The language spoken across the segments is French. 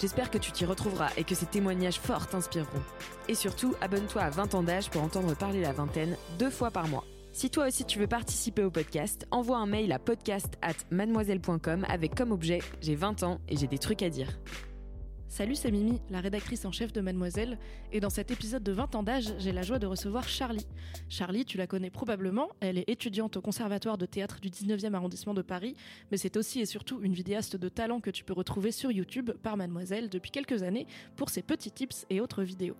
J'espère que tu t'y retrouveras et que ces témoignages forts t'inspireront. Et surtout, abonne-toi à 20 ans d'âge pour entendre parler la vingtaine deux fois par mois. Si toi aussi tu veux participer au podcast, envoie un mail à podcast at mademoiselle.com avec comme objet J'ai 20 ans et j'ai des trucs à dire. Salut, c'est Mimi, la rédactrice en chef de Mademoiselle, et dans cet épisode de 20 ans d'âge, j'ai la joie de recevoir Charlie. Charlie, tu la connais probablement, elle est étudiante au Conservatoire de théâtre du 19e arrondissement de Paris, mais c'est aussi et surtout une vidéaste de talent que tu peux retrouver sur YouTube par Mademoiselle depuis quelques années pour ses petits tips et autres vidéos.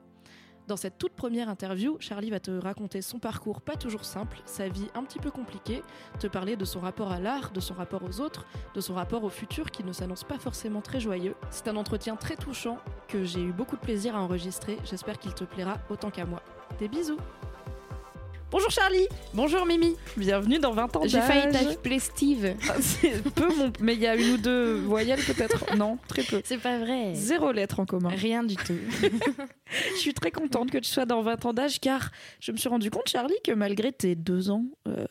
Dans cette toute première interview, Charlie va te raconter son parcours pas toujours simple, sa vie un petit peu compliquée, te parler de son rapport à l'art, de son rapport aux autres, de son rapport au futur qui ne s'annonce pas forcément très joyeux. C'est un entretien très touchant que j'ai eu beaucoup de plaisir à enregistrer, j'espère qu'il te plaira autant qu'à moi. Des bisous Bonjour Charlie Bonjour Mimi Bienvenue dans 20 ans J'ai failli d'âge. t'appeler Steve. Ah, C'est peu mon... Mais il y a une ou deux voyelles peut-être Non, très peu. C'est pas vrai. Zéro lettre en commun. Rien du tout. Je suis très contente que tu sois dans 20 ans d'âge car je me suis rendu compte, Charlie, que malgré tes deux ans euh,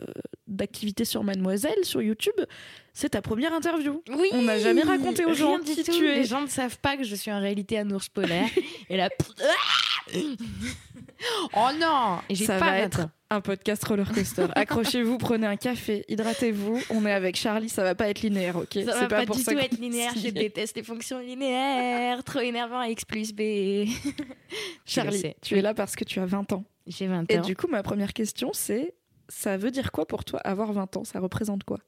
d'activité sur Mademoiselle, sur YouTube, c'est ta première interview. Oui. On n'a jamais raconté aux gens Rien du qui tout. tu es. Les gens ne savent pas que je suis en réalité un ours polaire. Et là. oh non Et j'ai Ça pas va 20 être. Un podcast roller coaster. Accrochez-vous, prenez un café, hydratez-vous. On est avec Charlie, ça va pas être linéaire, ok Ça va pas, pour du ça tout être linéaire. Je est. déteste les fonctions linéaires. Trop énervant. X plus B. Charlie, tu es là parce que tu as 20 ans. J'ai 20 Et ans. du coup, ma première question, c'est ça veut dire quoi pour toi avoir 20 ans? Ça représente quoi?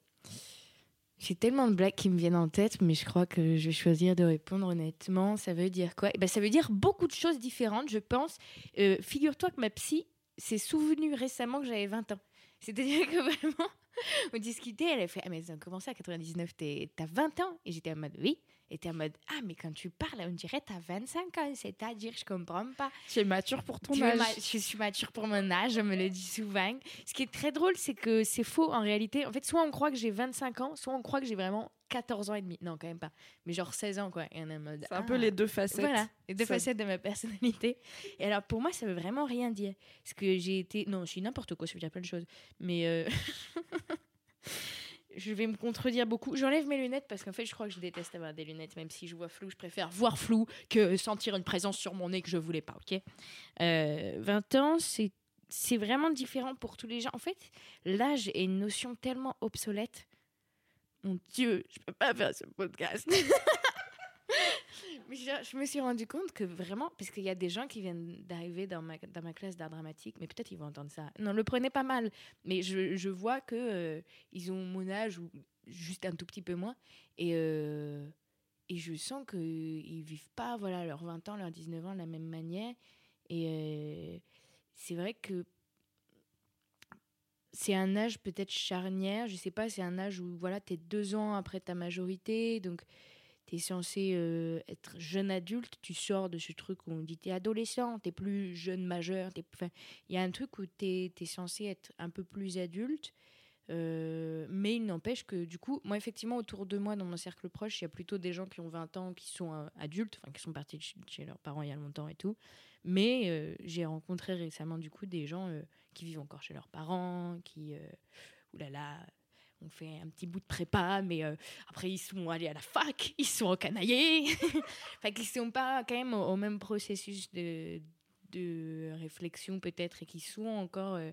J'ai tellement de blagues qui me viennent en tête, mais je crois que je vais choisir de répondre honnêtement. Ça veut dire quoi? Eh ben, Ça veut dire beaucoup de choses différentes, je pense. Euh, Figure-toi que ma psy s'est souvenue récemment que j'avais 20 ans. C'est-à-dire que vraiment, on discutait, elle a fait Ah, mais ça a commencé à 99, t'es- t'as 20 ans? Et j'étais en mode Oui. Et t'es en mode Ah, mais quand tu parles, on dirait t'as 25 ans. C'est-à-dire, je comprends pas. Tu es mature pour ton Tu âge. ma- je suis mature pour mon âge, on me le dit souvent. Ce qui est très drôle, c'est que c'est faux en réalité. En fait, soit on croit que j'ai 25 ans, soit on croit que j'ai vraiment 14 ans et demi. Non, quand même pas. Mais genre 16 ans, quoi. Et on est en mode, C'est un ah. peu les deux facettes. Voilà, les deux Ça- facettes de ma personnalité. Et alors, pour moi, ça veut vraiment rien dire. Parce que j'ai été. Non, je suis n'importe quoi, ça veut dire plein de choses. Mais. euh, Je vais me contredire beaucoup. J'enlève mes lunettes parce qu'en fait, je crois que je déteste avoir des lunettes. Même si je vois flou, je préfère voir flou que sentir une présence sur mon nez que je voulais pas, ok? Euh, 20 ans, c'est c'est vraiment différent pour tous les gens. En fait, l'âge est une notion tellement obsolète. Mon Dieu, je peux pas faire ce podcast. Mais je, me suis rendu compte que vraiment, parce qu'il y a des gens qui viennent d'arriver dans ma, classe d'art dramatique, mais peut-être ils vont entendre ça. Non, le prenez pas mal. Mais je, vois que euh, ils ont mon âge ou juste un tout petit peu moins. Et, euh, et je sens qu'ils vivent pas voilà, leurs 20 ans, leurs 19 ans de la même manière. Et euh, c'est vrai que c'est un âge peut-être charnière, je sais pas, c'est un âge où voilà, tu es deux ans après ta majorité, donc tu es censé euh, être jeune adulte, tu sors de ce truc où on dit tu es adolescent, tu plus jeune majeur, t'es- il y a un truc où tu es, censé être un peu plus adulte, euh, mais il n'empêche que du coup, moi effectivement autour de moi, dans mon cercle proche, il y a plutôt des gens qui ont 20 ans, qui sont euh, adultes, enfin qui sont partis chez, leurs parents il y a longtemps et tout, mais j'ai rencontré récemment du coup des gens qui vivent encore chez leurs parents, qui, oulala, on fait un petit bout de prépa, mais euh, après ils sont allés à la fac, ils sont encanaillés, enfin qu'ils sont pas quand même au, même processus de, de réflexion peut-être et qui sont encore euh,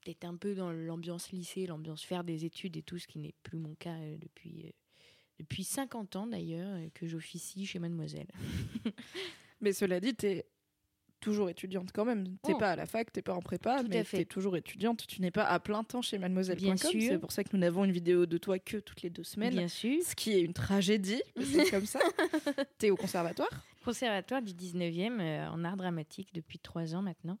peut-être un peu dans l'ambiance lycée, l'ambiance faire des études et tout, ce qui n'est plus mon cas euh, depuis depuis 50 ans d'ailleurs que j'officie chez Mademoiselle. Mais cela dit, t'es toujours étudiante quand même. T'es Oh. pas à la fac, t'es pas en prépa, Tout mais t'es toujours étudiante. Tu n'es pas à plein temps chez mademoiselle.com. C'est pour ça que nous n'avons une vidéo de toi que toutes les deux semaines. Bien sûr. Ce qui est une tragédie, c'est comme ça. T'es au conservatoire Conservatoire du 19e euh, en art dramatique depuis trois ans maintenant.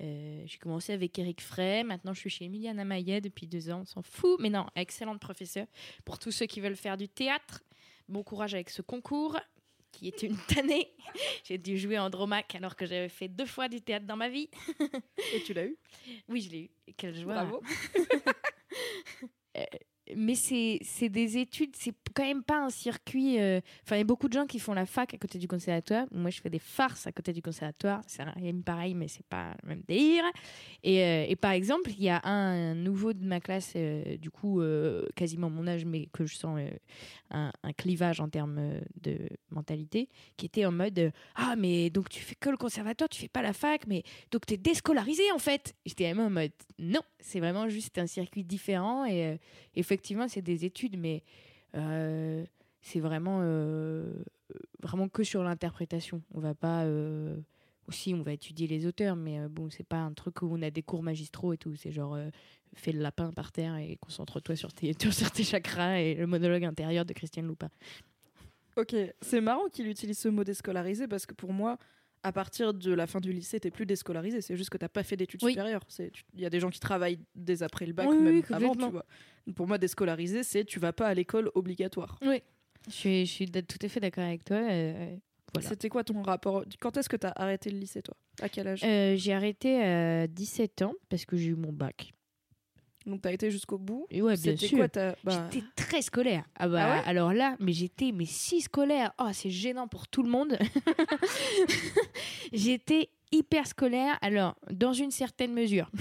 Euh, j'ai commencé avec Eric Frey, maintenant je suis chez Emiliana Maillet depuis deux ans, on s'en fout, mais non, excellente professeure. Pour tous ceux qui veulent faire du théâtre, bon courage avec ce concours qui était une tannée. J'ai dû jouer en Dromac alors que j'avais fait deux fois du théâtre dans ma vie. et tu l'as eu? Oui, je l'ai eu. Et Quelle joie. Bravo. mais c'est c'est des études, c'est quand même pas un circuit. euh, Enfin, il y a beaucoup de gens qui font la fac à côté du conservatoire. Moi, je fais des farces à côté du conservatoire. C'est rien de pareil, mais c'est pas le même délire. Et, euh, et par exemple, il y a un nouveau de ma classe, euh, du coup, quasiment mon âge, mais que je sens un, un clivage en termes de mentalité, qui était en mode Ah, mais donc tu fais que le conservatoire, tu fais pas la fac, mais donc t'es déscolarisé en fait. J'étais vraiment en mode Non, c'est vraiment juste un circuit différent et effectivement, c'est des études, mais c'est vraiment, euh, vraiment que sur l'interprétation. On va pas. euh, aussi, on va étudier les auteurs, mais euh, bon, c'est pas un truc où on a des cours magistraux et tout. C'est genre, euh, fais le lapin par terre et concentre-toi sur tes, sur tes chakras et le monologue intérieur de Christiane Loupa. Ok, c'est marrant qu'il utilise ce mot déscolarisé parce que pour moi, à partir de la fin du lycée, t'es plus déscolarisé. C'est juste que t'as pas fait d'études Oui. supérieures. Il y a des gens qui travaillent dès après le bac, Oui, même oui, avant, complètement. tu vois. Pour moi, déscolarisé, c'est tu vas pas à l'école obligatoire. Je suis, je suis tout à fait d'accord avec toi. euh, voilà. C'était quoi ton rapport? Quand est-ce que t'as arrêté le lycée, toi? À quel âge? Euh, j'ai arrêté à 17 ans parce que j'ai eu mon bac. Donc t'as été jusqu'au bout. Et ouais, bien sûr. bah, J'étais très scolaire. Ah bah Ah ouais alors là, mais j'étais mais si scolaire. Oh, c'est gênant pour tout le monde. j'étais hyper scolaire. Alors dans une certaine mesure.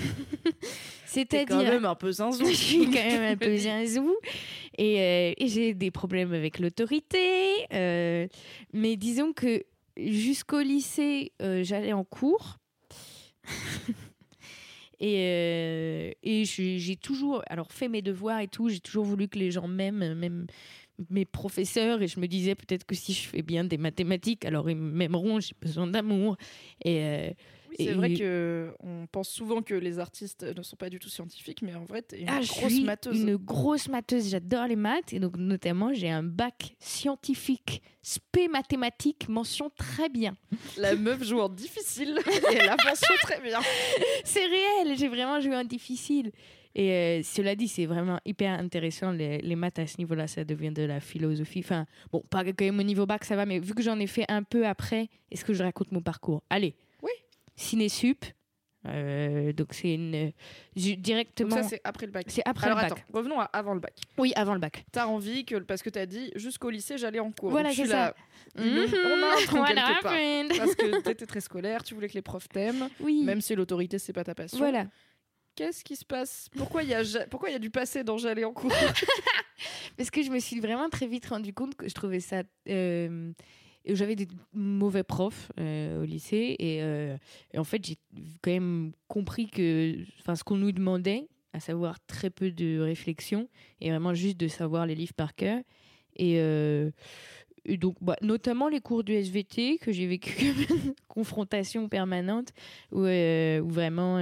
T'es quand C'est-à-dire même un peu zinzou. je suis quand même un peu zinzou et, euh, et j'ai des problèmes avec l'autorité. euh, mais disons que jusqu'au lycée, euh, j'allais en cours. Et euh, et j'ai toujours alors fait mes devoirs et tout. J'ai toujours voulu que les gens m'aiment, même mes professeurs. Et je me disais peut-être que si je fais bien des mathématiques, alors ils m'aimeront. J'ai besoin d'amour. Et euh, Oui, c'est vrai que on pense souvent que les artistes ne sont pas du tout scientifiques, mais en vrai, t'es une Ah, je grosse suis matheuse. Une grosse matheuse, j'adore les maths. Et donc, notamment, j'ai un bac scientifique, spé mathématiques, mention très bien. La meuf joue en difficile et elle a mention très bien. C'est réel, j'ai vraiment joué en difficile. Et euh, cela dit, c'est vraiment hyper intéressant. Les, les maths à ce niveau-là, ça devient de la philosophie. Enfin, bon, pas quand même au niveau bac, ça va, mais vu que j'en ai fait un peu après, est-ce que je raconte mon parcours? Allez. Ciné-sup. Euh, donc, c'est une. Donc Directement. ça, c'est après le bac. C'est après Alors le bac. attends, revenons à avant le bac. Oui, avant le bac. T'as envie que, parce que t'as dit, jusqu'au lycée, j'allais en cours. Voilà, c'est ça. le- on a un tronc What quelque part. Parce que t'étais très scolaire, tu voulais que les profs t'aiment, Oui. même si l'autorité, c'est pas ta passion. Voilà. Qu'est-ce qui se passe? Pourquoi il y, a ja- pourquoi il y a du passé dans j'allais en cours? Parce que je me suis vraiment très vite rendu compte que je trouvais ça. euh, J'avais des mauvais profs euh, au lycée. Et, euh, et en fait j'ai quand même compris que ce qu'on nous demandait, à savoir très peu de réflexion et vraiment juste de savoir les livres par cœur. Et, euh, donc bah, notamment les cours du SVT que j'ai vécu comme une confrontation permanente où, où vraiment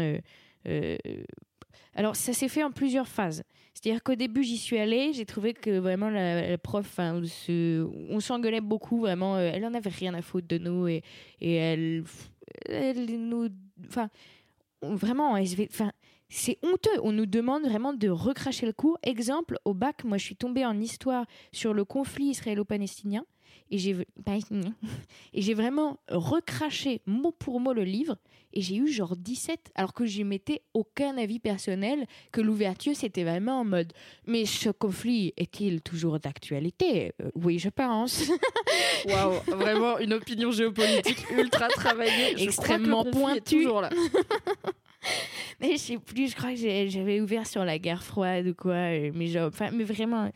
alors ça s'est fait en plusieurs phases c'est-à-dire qu'au début, j'y suis allée, j'ai trouvé que vraiment la, prof, se- on s'engueulait beaucoup, vraiment, euh, elle en avait rien à foutre de nous et, et elle, elle nous, enfin, vraiment, c'est honteux. On nous demande vraiment de recracher le cours. Exemple, au bac, moi, je suis tombée en histoire sur le conflit israélo-palestinien et j'ai et j'ai vraiment recraché mot pour mot le livre et j'ai eu genre 17 alors que je mettais aucun avis personnel que l'ouverture c'était vraiment en mode mais ce conflit est-il toujours d'actualité? Euh, oui je pense Waouh, vraiment une opinion géopolitique ultra travaillée. Je Extrêmement pointue. toujours là. mais je sais plus je crois que j'avais ouvert sur la guerre froide ou quoi euh, mais genre enfin mais vraiment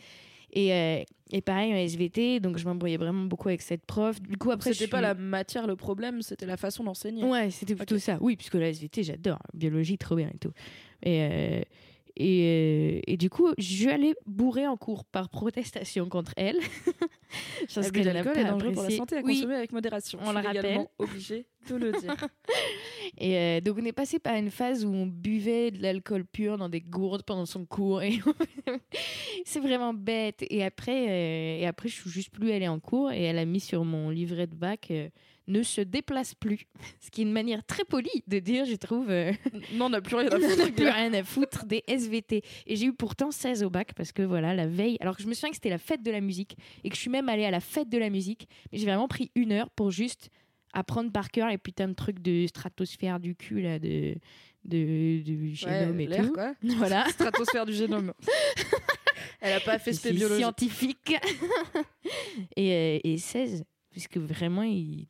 et, euh, et pareil en SVT donc je m'embrouillais vraiment beaucoup avec cette prof du coup après C'était pas suis- la matière le problème, c'était la façon d'enseigner. Ouais, c'était plutôt ça. Oui, puisque la SVT, j'adore. Biologie, trop bien et tout. Et, euh, Et, euh, et du coup, je suis allée bourrer en cours par protestation contre elle. Parce que l'alcool est dangereux pour la santé à Oui. consommer avec modération. On Je le suis rappelle. légalement obligée de le dire. Et euh, donc, on est passé par une phase où on buvait de l'alcool pur dans des gourdes pendant son cours. Et c'est vraiment bête. Et après, euh, et après, je suis juste plus allée en cours. Et elle a mis sur mon livret de bac euh, ne se déplace plus. Ce qui est une manière très polie de dire, je trouve, euh, non, on n'a plus rien à on n'a foutre. plus rien à foutre des SVT. Et j'ai eu pourtant 16 au bac parce que voilà, la veille, alors que je me souviens que c'était la fête de la musique et que je suis même allée à la fête de la musique, mais j'ai vraiment pris une heure pour juste apprendre par cœur les putains de trucs de stratosphère du cul, là, de, de, du génome et l'air, tout. quoi. Voilà. Stratosphère du génome. Elle a pas fait spé suis biologie. scientifique. et, euh, et 16, puisque vraiment, il-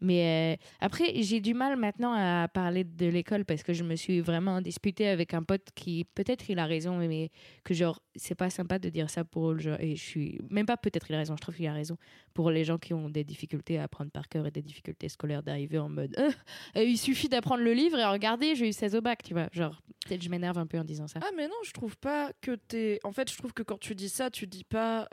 Mais euh, après, j'ai du mal maintenant à parler de l'école parce que je me suis vraiment disputée avec un pote qui, peut-être il a raison, mais que genre, c'est pas sympa de dire ça pour le genre. Et je suis. Même pas peut-être il a raison, je trouve qu'il a raison. Pour les gens qui ont des difficultés à apprendre par cœur et des difficultés scolaires d'arriver en mode. Euh, euh, il suffit d'apprendre le livre et regardez, j'ai eu 16 au bac, tu vois. Genre, peut-être je m'énerve un peu en disant ça. Ah mais non, je trouve pas que t'es... En fait, je trouve que quand tu dis ça, tu dis pas...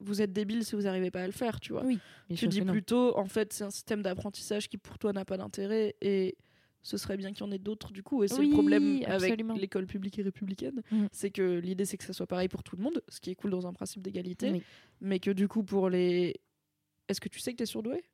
Vous êtes débile si vous n'arrivez pas à le faire, tu vois. Oui, tu dis plutôt, en fait, c'est un système d'apprentissage qui pour toi n'a pas d'intérêt et ce serait bien qu'il y en ait d'autres du coup. Et c'est Oui, le problème avec l'école publique et républicaine, Mhm. c'est que l'idée c'est que ça soit pareil pour tout le monde, ce qui est cool dans un principe d'égalité, Oui. mais que du coup pour les... Est-ce que tu sais que t'es surdoué?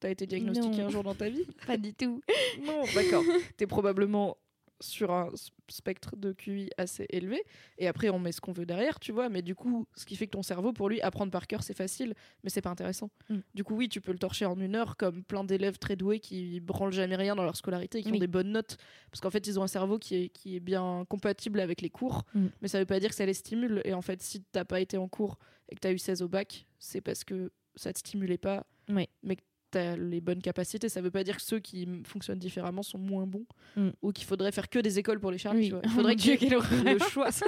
T'as été diagnostiqué Non. un jour dans ta vie? Pas du tout. Non, d'accord. T'es probablement sur un spectre de QI assez élevé. Et après, on met ce qu'on veut derrière, tu vois. Mais du coup, ce qui fait que ton cerveau, pour lui, apprendre par cœur, c'est facile, mais c'est pas intéressant. Mm. Du coup, oui, tu peux le torcher en une heure, comme plein d'élèves très doués qui branlent jamais rien dans leur scolarité et qui Oui. ont des bonnes notes. Parce qu'en fait, ils ont un cerveau qui est, qui est bien compatible avec les cours. Mm. Mais ça veut pas dire que ça les stimule. Et en fait, si t'as pas été en cours et que t'as eu 16 au bac, c'est parce que ça te stimulait pas. Oui. Mais que t'as les bonnes capacités. Ça veut pas dire que ceux qui fonctionnent différemment sont moins bons Mm. ou qu'il faudrait faire que des écoles pour les Charlie. Oui. Il Oh faudrait quelle horreur. le choix.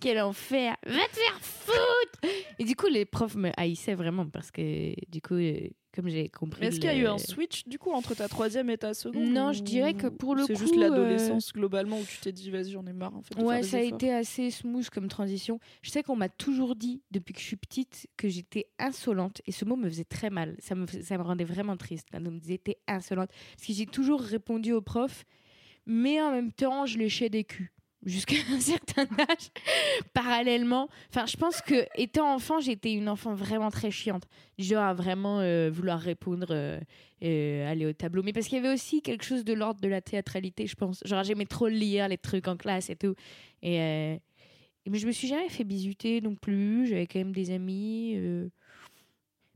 Quel enfer Va te faire foutre Et du coup, les profs me haïssaient vraiment parce que, du coup, euh, comme j'ai compris. Est-ce qu'il y a eu un switch du coup entre ta troisième et ta seconde Non, ou je dirais que pour le C'est coup, juste euh, l'adolescence globalement où tu t'es dit vas-y j'en ai marre en fait. Ouais, ça a efforts. été assez smooth comme transition. Je sais qu'on m'a toujours dit, depuis que je suis petite, que j'étais insolente. Et ce mot me faisait très mal. Ça me, ça me rendait vraiment triste quand on me disait t'es insolente. Parce que j'ai toujours répondu aux profs, mais en même temps, je léchais des culs. Jusqu'à un certain âge, parallèlement. Enfin, je pense que étant enfant, j'étais une enfant vraiment très chiante. Genre à vraiment euh, vouloir répondre, euh, euh, aller au tableau. Mais parce qu'il y avait aussi quelque chose de l'ordre de la théâtralité, je pense. Genre j'aimais trop lire les trucs en classe et tout. Et, euh, mais je me suis jamais fait bisuter non plus. J'avais quand même des amis.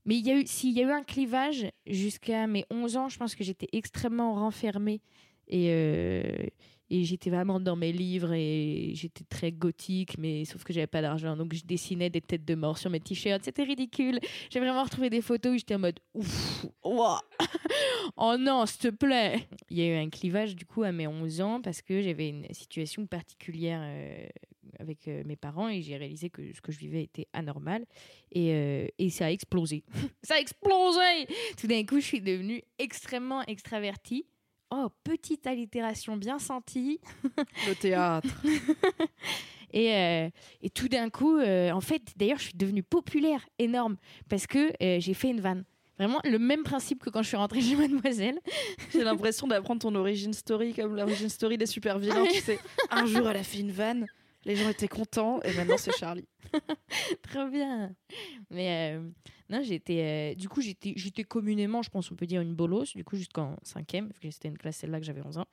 Mais il y a eu, s'il y a eu un clivage jusqu'à mes 11 ans, je pense que j'étais extrêmement renfermée. Et, et j'étais vraiment dans mes livres et j'étais très gothique, mais sauf que j'avais pas d'argent. Donc je dessinais des têtes de mort sur mes t-shirts. C'était ridicule. J'ai vraiment retrouvé des photos où j'étais en mode ouf, ouah. oh non, s'il te plaît. Il y a eu un clivage du coup à mes 11 ans parce que j'avais une situation particulière euh, avec euh, mes parents et j'ai réalisé que ce que je vivais était anormal et, euh, et ça a explosé. ça a explosé Tout d'un coup, je suis devenue extrêmement extravertie. Oh, petite allitération bien sentie. Le théâtre. Et, euh, et tout d'un coup, euh, en fait, d'ailleurs, je suis devenue populaire, énorme, parce que euh, j'ai fait une vanne. Vraiment le même principe que quand je suis rentrée chez Mademoiselle. J'ai l'impression d'apprendre ton origin story comme l'origin story des super vilains. tu sais, un jour elle a fait une vanne, les gens étaient contents et maintenant c'est Charlie. Trop bien. Mais euh, non, j'étais. euh, du coup, j'étais, communément, je pense, on peut dire une bolosse, du coup, jusqu'en cinquième, parce que c'était une classe celle-là que j'avais 11 ans.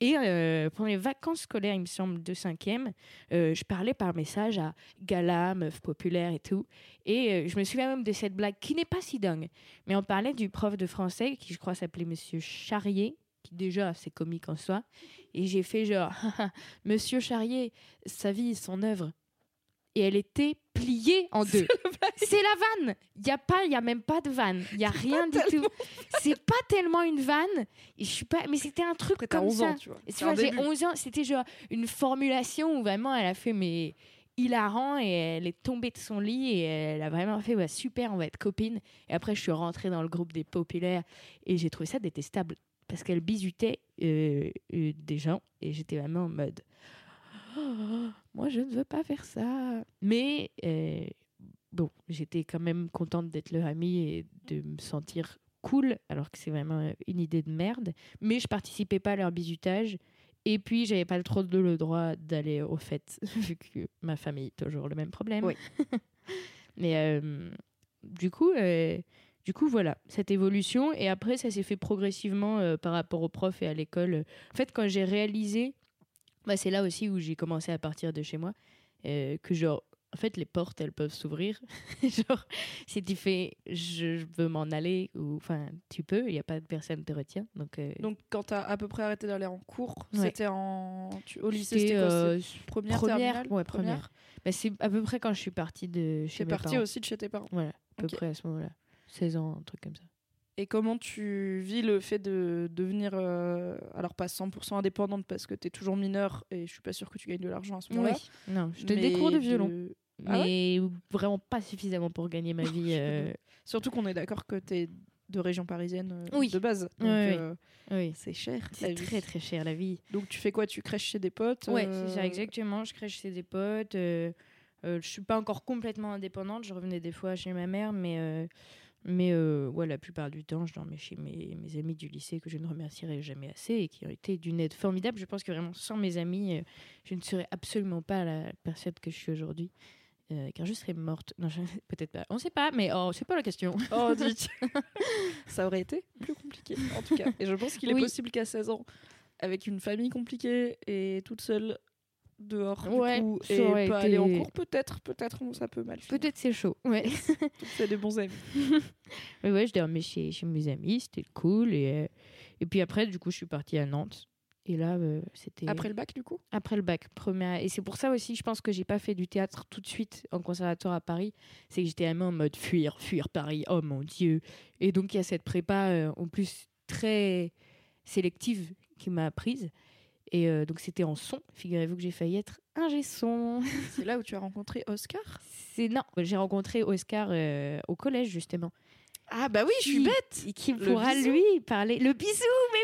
Et euh, pendant les vacances scolaires, il me semble, de cinquième, je parlais par message à gala, meuf populaire et tout. Et je me souviens même de cette blague qui n'est pas si dingue. Mais on parlait du prof de français, qui je crois s'appelait Monsieur Charrier, qui déjà, c'est comique en soi. Et j'ai fait genre, Monsieur Charrier, sa vie, son œuvre. Et elle était pliée en deux. C'est la vanne. Il y a pas, il y a même pas de vanne. Il y a rien du tout. C'est pas tellement une vanne. Et je suis pas, mais c'était un truc Après comme 11 ça. ans, tu vois. Tu vois, j'ai début. 11 ans, c'était genre une formulation où vraiment elle a fait mais hilarant et elle est tombée de son lit et elle a vraiment fait ouais, super, on va être copines. Et après je suis rentrée dans le groupe des populaires et j'ai trouvé ça détestable. Parce qu'elle bisutait euh, euh, des gens et j'étais vraiment en mode Oh, moi je ne veux pas faire ça. Mais euh, bon, j'étais quand même contente d'être leur amie et de me sentir cool, alors que c'est vraiment une idée de merde. Mais je participais pas à leur bisutage. Et puis, j'avais pas trop de- le droit d'aller au fait, vu que ma famille, toujours le même problème. Oui. Mais du coup, du coup, voilà, cette évolution. Et après, ça s'est fait progressivement euh, par rapport aux profs et à l'école. En fait, quand j'ai réalisé, bah, c'est là aussi où j'ai commencé à partir de chez moi, euh, que genre, en fait, les portes, elles peuvent s'ouvrir. genre, si tu fais, je je veux m'en aller, ou enfin, tu peux, il n'y a pas de personne qui te retient. Donc, euh, Donc, quand t'as à peu près arrêté d'aller en cours, Ouais. c'était en. tu- Au lycée, c'était, euh, Première, première, ouais, première? Bah, c'est à peu près quand je suis partie de chez T'es mes partie parents. aussi de chez tes parents? Voilà, à peu près à ce moment-là. 16 ans, un truc comme ça. Et comment tu vis le fait de devenir, euh, alors pas 100% indépendante parce que tu es toujours mineure et je suis pas sûre que tu gagnes de l'argent à ce moment-là. Non, je te cours de de- violon, Ah ouais mais vraiment pas suffisamment pour gagner ma vie. euh, Surtout qu'on est d'accord que tu es de région parisienne euh, Oui. de base. Donc Oui, oui. oui. c'est cher. C'est très très cher la vie. Donc tu fais quoi? Tu crèches chez des potes Ouais, c'est ça, exactement. Je crèche chez des potes. Je suis pas encore complètement indépendante. Je revenais des fois chez ma mère, mais, mais euh, ouais, la plupart du temps, je dormais chez mes, mes amis du lycée que je ne remercierai jamais assez et qui ont été d'une aide formidable. Je pense que vraiment, sans mes amis, euh, je ne serais absolument pas la personne que je suis aujourd'hui. Euh, car je serais morte. Non, je- peut-être pas. On sait pas, mais oh, c'est pas la question. Oh, dis Ça aurait été plus compliqué, en tout cas. Et je pense qu'il est possible qu'à 16 ans, avec une famille compliquée et toute seule dehors, Ouais, du coup, et pas été- aller en cours, peut-être, peut-être, ça peut mal. Peut-être c'est chaud. Ouais. C'est des bons amis. Mais ouais, je dormais chez, chez mes amis, c'était cool. Et, euh, et puis après, du coup, je suis partie à Nantes. Et là, euh, c'était Après le bac, du coup? Après le bac. Première... Et c'est pour ça aussi, je pense que j'ai pas fait du théâtre tout de suite en conservatoire à Paris. C'est que j'étais vraiment en mode fuir, fuir Paris. Oh mon Dieu. Et donc, il y a cette prépa euh, en plus très sélective qui m'a apprise. Et euh, donc, c'était en son. Figurez-vous que j'ai failli être ingé son. C'est là où tu as rencontré Oscar? C'est non, j'ai rencontré Oscar euh, au collège justement. Ah bah oui, je suis Qui- bête Et qui pourra bisou. lui parler? Le bisou, mais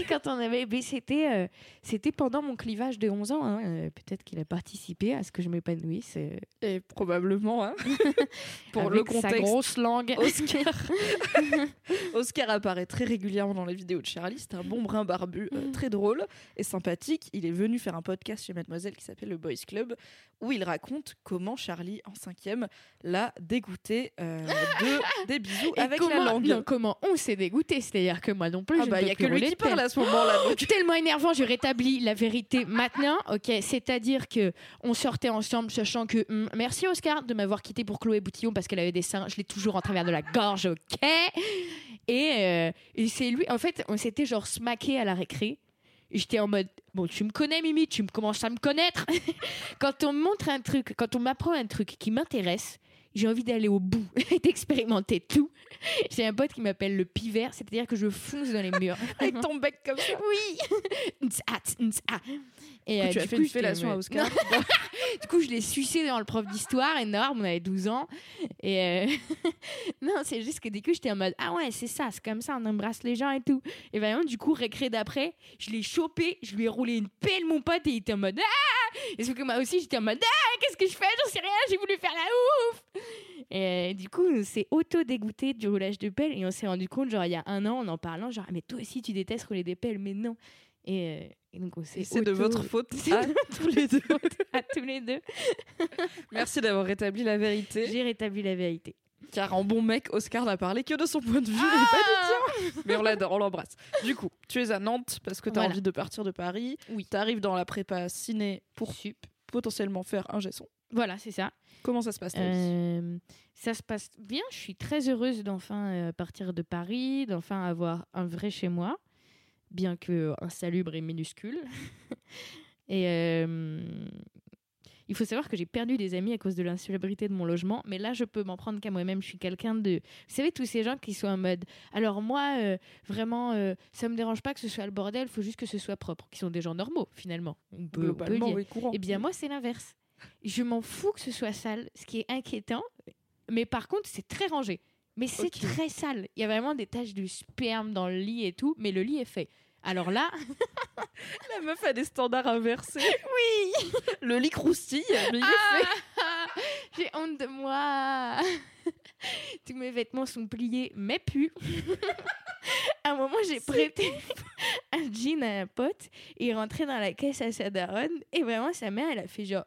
oui Quand on avait. mais c'était, euh, c'était pendant mon clivage de 11 ans. hein, euh, Peut-être qu'il a participé à ce que je m'épanouisse. euh, Et probablement, hein. Pour avec le contexte, Sa grosse langue. Oscar. Oscar apparaît très régulièrement dans les vidéos de Charlie. C'est un bon brun barbu, euh, très drôle et sympathique. Il est venu faire un podcast chez Mademoiselle qui s'appelle le Boys Club, où il raconte comment Charlie, en cinquième, l'a dégoûté de des bisous Et avec comment, la langue. non, comment on s'est dégoûté? C'est-à-dire que moi non plus. ah je bah il y a que lui qui parle à ce moment-là. donc. tellement énervant, je rétablis la vérité maintenant, ok? C'est-à-dire que on sortait ensemble, sachant que hum, merci Oscar de m'avoir quitté pour Chloé Boutillon parce qu'elle avait des seins, je l'ai toujours en travers de la gorge, ok? Et, euh, et c'est lui, en fait, on s'était genre smaqué à la récré. J'étais en mode, bon, tu me connais, Mimi, tu me commences à me connaître. quand on me montre un truc, quand on m'apprend un truc qui m'intéresse, j'ai envie d'aller au bout et d'expérimenter tout. J'ai un pote qui m'appelle le pivert, c'est-à-dire que je fonce dans les murs. Avec ton bec comme ça. Oui. Et coup, euh, tu as fait coup, une fellation à Oscar. Du coup, je l'ai sucé dans le prof d'histoire, énorme, on avait 12 ans. Et euh, non, c'est juste que du coup, j'étais en mode Ah ouais, c'est ça, c'est comme ça, on embrasse les gens et tout. Et vraiment, du coup, récré d'après, je l'ai chopé, je lui ai roulé une pelle, mon pote, et il était en mode Ah Et sauf que moi aussi, j'étais en mode Ah, qu'est-ce que je fais? J'en sais rien, j'ai voulu faire la ouf Et euh, du coup, on s'est auto-dégoûté du roulage de pelle et on s'est rendu compte, genre, il y a un an, en en parlant, genre, Ah, mais toi aussi, tu détestes rouler des pelles, mais non. Et, euh, et donc, on s'est Et c'est de votre faute à tous les deux. à tous les deux. Merci d'avoir rétabli la vérité. J'ai rétabli la vérité. Car en bon mec, Oscar n'a parlé que de son point de vue et pas du tien. Mais on l'adore, on l'embrasse. Du coup, tu es à Nantes parce que tu as Voilà. envie de partir de Paris. Oui. Tu arrives dans la prépa ciné pour Sup. potentiellement faire un gesson. Voilà, c'est ça. Comment ça se passe Euh, ça se passe bien. Je suis très heureuse d'enfin euh, partir de Paris, d'enfin avoir un vrai chez moi, bien que insalubre et minuscule. et euh, il faut savoir que j'ai perdu des amis à cause de l'insalubrité de mon logement, mais là je peux m'en prendre qu'à moi-même. Je suis quelqu'un de, vous savez tous ces gens qui sont en mode, alors moi euh, vraiment euh, ça me dérange pas que ce soit le bordel, faut juste que ce soit propre, qui sont des gens normaux finalement. On peut, on peut dire. courant. Eh bien, moi, c'est l'inverse. Je m'en fous que ce soit sale, ce qui est inquiétant. Mais par contre, c'est très rangé. Mais c'est très sale. Il y a vraiment des taches de sperme dans le lit et tout, mais le lit est fait. Alors là, La meuf a des standards inversés. Oui Le lit croustille, mais il est fait. Ah, j'ai honte de moi. Tous mes vêtements sont pliés, mais plus. à un moment, j'ai prêté un jean à un pote et il rentré dans la caisse à sa daronne et vraiment sa mère, elle a fait genre.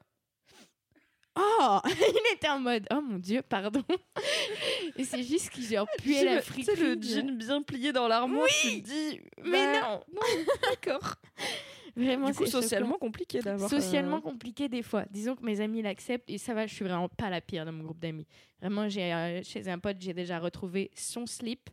Oh Il était en mode Oh mon dieu, pardon. Et c'est juste qu'il genre puait la le- Tu sais, le jean bien plié dans l'armoire, tu te dis... mais bah, non. D'accord. Vraiment, Du coup, choquant. socialement compliqué d'avoir... euh, socialement compliqué des fois. Disons que mes amis l'acceptent et ça va, je suis vraiment pas la pire dans mon groupe d'amis. Vraiment, j'ai euh, chez un pote, j'ai déjà retrouvé son slip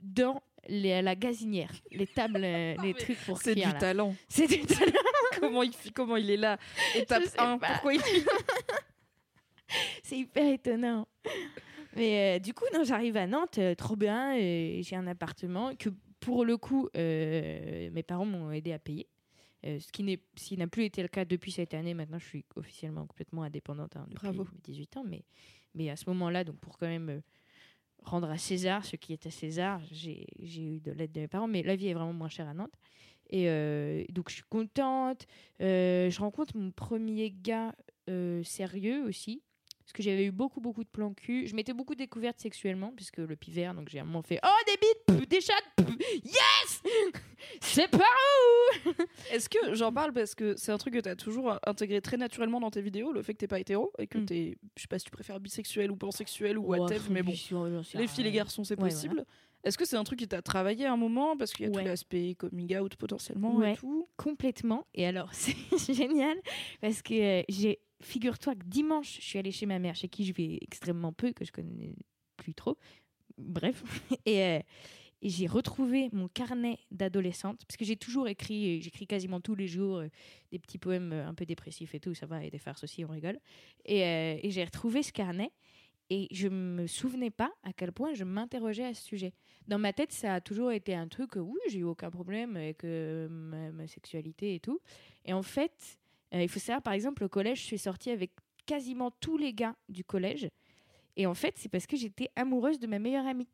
dans les- la gazinière, les tables, euh, les trucs pour C'est du là. talent. C'est du talent. comment, il, comment il est là? Étape Je sais 1, pas. pourquoi il C'est hyper étonnant. Mais euh, du coup, non, j'arrive à Nantes, euh, trop bien. euh, j'ai un appartement que, pour le coup, euh, mes parents m'ont aidé à payer. Ce qui n'est- n'a plus été le cas depuis cette année. Maintenant, je suis officiellement complètement indépendante hein, depuis Bravo. mes 18 ans. Mais, mais à ce moment-là, donc pour quand même rendre à César ce qui est à César, j'ai j'ai eu de l'aide de mes parents. Mais la vie est vraiment moins chère à Nantes. Et donc, je suis contente. Je rencontre mon premier gars sérieux aussi. Parce que j'avais eu beaucoup, beaucoup de plans cul. Je m'étais beaucoup découverte sexuellement, puisque le pivert, donc j'ai un moment fait Oh, des bites, pff, des chattes, pff, yes C'est par où? Est-ce que j'en parle parce que c'est un truc que tu as toujours intégré très naturellement dans tes vidéos, le fait que t'es pas hétéro et que Mm. t'es, je sais pas si tu préfères bisexuel ou pansexuel ou whatever, mais bon, les filles, les garçons, c'est Ouais, possible. Est-ce que c'est un truc qui t'a travaillé à un moment parce qu'il y a Ouais. tout l'aspect coming out potentiellement Ouais. et tout? Complètement. Et alors, c'est génial, parce que euh, j'ai. Figure-toi que dimanche, je suis allée chez ma mère, chez qui je vais extrêmement peu, que je connais plus trop. Bref. Et. euh, et j'ai retrouvé mon carnet d'adolescente, parce que j'ai toujours écrit, j'écris quasiment tous les jours euh, des petits poèmes euh, un peu dépressifs et tout, ça va, et des farces aussi, on rigole. Et, j'ai retrouvé ce carnet, et je me souvenais pas à quel point je m'interrogeais à ce sujet. Dans ma tête, ça a toujours été un truc, oui, j'ai eu aucun problème avec ma, ma sexualité et tout. Et en fait, il faut savoir, par exemple, au collège, je suis sortie avec quasiment tous les gars du collège. Et en fait, c'est parce que j'étais amoureuse de ma meilleure amie.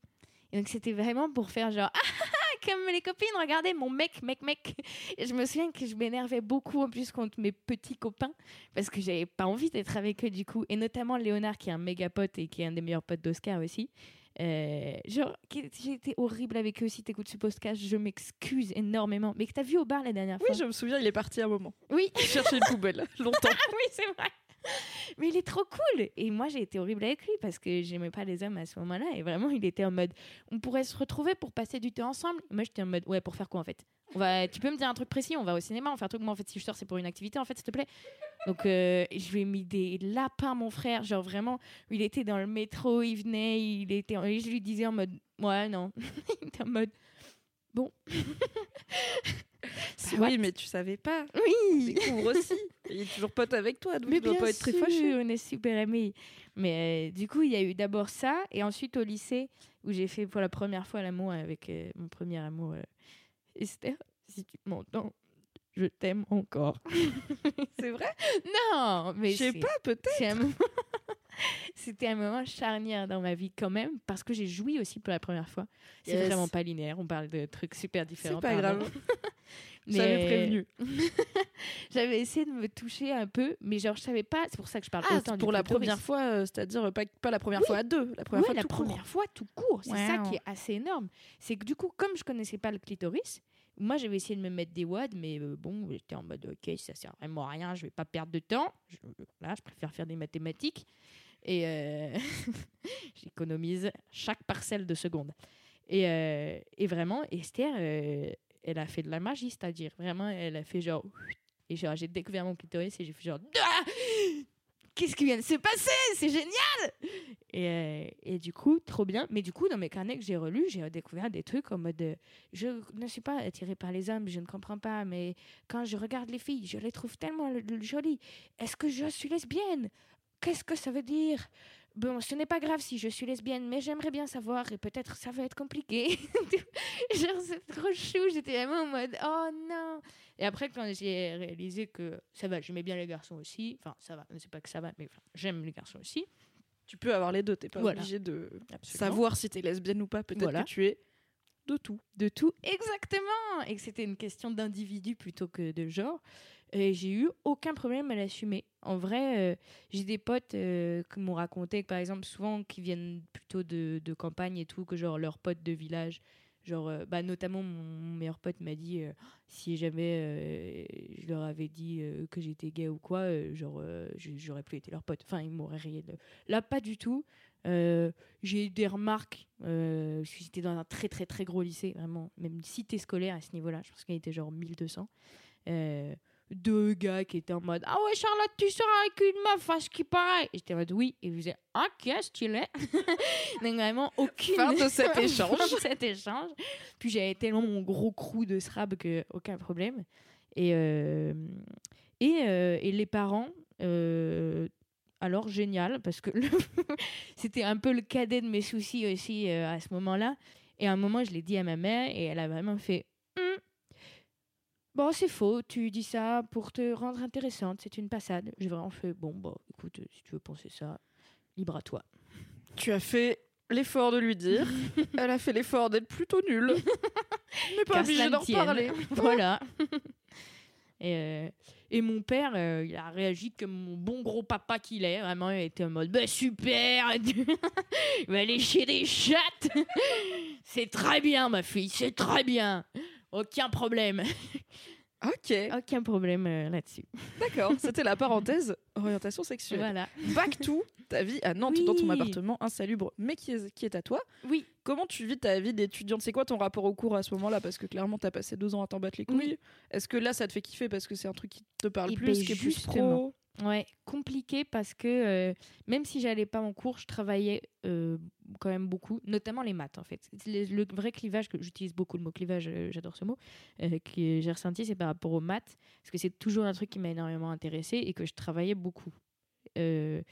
Et donc, c'était vraiment pour faire genre, ah, ah, ah, comme les copines, regardez mon mec, mec, mec. Et je me souviens que je m'énervais beaucoup en plus contre mes petits copains parce que j'avais pas envie d'être avec eux du coup. Et notamment Léonard, qui est un méga pote et qui est un des meilleurs potes d'Oscar aussi. Euh, genre, j'ai été horrible avec eux. Si t'écoutes ce podcast, je m'excuse énormément. Mais que t'as vu au bar la dernière fois Oui, je me souviens, il est parti un moment. Oui, Il cherchait une poubelle, longtemps. oui, c'est vrai. Mais il est trop cool. Et moi, j'ai été horrible avec lui parce que j'aimais pas les hommes à ce moment-là. Et vraiment, il était en mode, on pourrait se retrouver pour passer du temps ensemble. Moi, j'étais en mode, ouais, pour faire quoi en fait? On va, Tu peux me dire un truc précis? On va au cinéma, on fait un truc. Moi, en fait, si je sors, c'est pour une activité, en fait, s'il te plaît. Donc, euh, je lui ai mis des lapins, mon frère. Genre, vraiment, il était dans le métro, il venait, il était. Et je lui disais en mode, ouais, non. il était en mode, bon. Soit. oui, mais tu savais pas. Oui Découvre aussi. Il est toujours pote avec toi, donc Mais il doit bien pas être très sûr, fâché. On est super amis. Mais euh, du coup, il y a eu d'abord ça, et ensuite au lycée, où j'ai fait pour la première fois l'amour avec euh, mon premier amour, euh, Esther. Si tu m'entends, je t'aime encore. C'est vrai? Non, mais Je sais pas, peut-être. C'était un moment charnière dans ma vie quand même, parce que j'ai joui aussi pour la première fois. C'est Yes. vraiment pas linéaire, on parle de trucs super différents. C'est pas pardon. grave. J'avais prévenu. J'avais essayé de me toucher un peu, mais genre je savais pas, c'est pour ça que je parle Ah, autant du pour la clitoris. première fois, euh, c'est-à-dire euh, pas, pas la première Oui. fois à deux, la première Ouais, fois la tout court. première fois tout court. C'est ça qui est assez énorme. C'est que du coup, comme je connaissais pas le clitoris, moi j'avais essayé de me mettre des wads, mais euh, bon, j'étais en mode ok, ça sert vraiment à rien, je vais pas perdre de temps. Je, là, je préfère faire des mathématiques et euh, j'économise chaque parcelle de seconde. Et, euh, et vraiment, Esther, euh, elle a fait de la magie, c'est-à-dire vraiment, elle a fait genre. Et genre, j'ai découvert mon clitoris et j'ai fait genre. Ah Qu'est-ce qui vient de se passer? C'est génial et, et du coup, trop bien. Mais du coup, dans mes carnets que j'ai relus, j'ai découvert des trucs en mode Je ne suis pas attirée par les hommes, je ne comprends pas, mais quand je regarde les filles, je les trouve tellement jolies. Est-ce que je suis lesbienne? Qu'est-ce que ça veut dire? Bon, ce n'est pas grave si je suis lesbienne, mais j'aimerais bien savoir et peut-être ça va être compliqué. Genre, c'est trop chou. J'étais vraiment en mode Oh non Et après, quand j'ai réalisé que ça va, j'aimais bien les garçons aussi, enfin, ça va, c'est pas que ça va, mais enfin, j'aime les garçons aussi. Tu peux avoir les deux, t'es pas Voilà. obligé de Absolument. savoir si t'es lesbienne ou pas. Peut-être Voilà. que tu es de tout. de tout exactement et que c'était une question d'individu plutôt que de genre et j'ai eu aucun problème à l'assumer en vrai euh, j'ai des potes euh, qui m'ont raconté par exemple souvent qui viennent plutôt de, campagne et tout que genre leurs potes de village. Genre euh, bah notamment mon, meilleur pote m'a dit si jamais je leur avais dit que j'étais gay ou quoi genre j'aurais plus été leur pote enfin ils m'auraient rayé de... là pas du tout. J'ai eu des remarques, parce que j'étais dans un très très très gros lycée, vraiment, même une cité scolaire à ce niveau-là, je pense qu'il était genre 1200. Deux gars qui étaient en mode Ah ouais, Charlotte, tu sors avec une meuf, à ce qui paraît. Et j'étais en mode Oui, et ils faisaient Ok, stylé. Donc vraiment, aucune. Fin de cet échange. Fin de cet échange. Puis j'avais tellement mon gros crew de srab que aucun problème. Et, euh, et, euh, et les parents. euh, alors génial parce que le- c'était un peu le cadet de mes soucis aussi euh, à ce moment-là. Et à un moment, je l'ai dit à ma mère et elle a vraiment fait Bon, c'est faux, tu dis ça pour te rendre intéressante, c'est une passade. J'ai vraiment fait Bon, bah écoute, si tu veux penser ça, libre à toi. Tu as fait l'effort de lui dire. Elle a fait l'effort d'être plutôt nulle. Mais pas Qu'à obligé cela d'en parler. voilà. Et, euh, et mon père, euh, il a réagi comme mon bon gros papa qu'il est. Vraiment, il était en mode bah, super, il va lécher des chattes. c'est très bien, ma fille, c'est très bien. Aucun problème. Ok, Aucun problème euh, là-dessus. d'accord. C'était la parenthèse orientation sexuelle. Voilà. Back to ta vie à Nantes, Oui. dans ton appartement insalubre, mais qui est, qui est à toi. Oui. Comment tu vis ta vie d'étudiante? C'est quoi ton rapport au cours à ce moment-là? Parce que clairement, t'as passé deux ans à t'en battre les couilles. Oui. Est-ce que là, ça te fait kiffer parce que c'est un truc qui te parle Eh plus, ben, qui est plus pro? Ouais, compliqué parce que euh, même si j'allais pas en cours, je travaillais euh, quand même beaucoup, notamment les maths en fait. Le, vrai clivage, que j'utilise beaucoup le mot clivage, euh, j'adore ce mot, que j'ai ressenti, c'est par rapport aux maths, parce que c'est toujours un truc qui m'a énormément intéressé et que je travaillais beaucoup. Et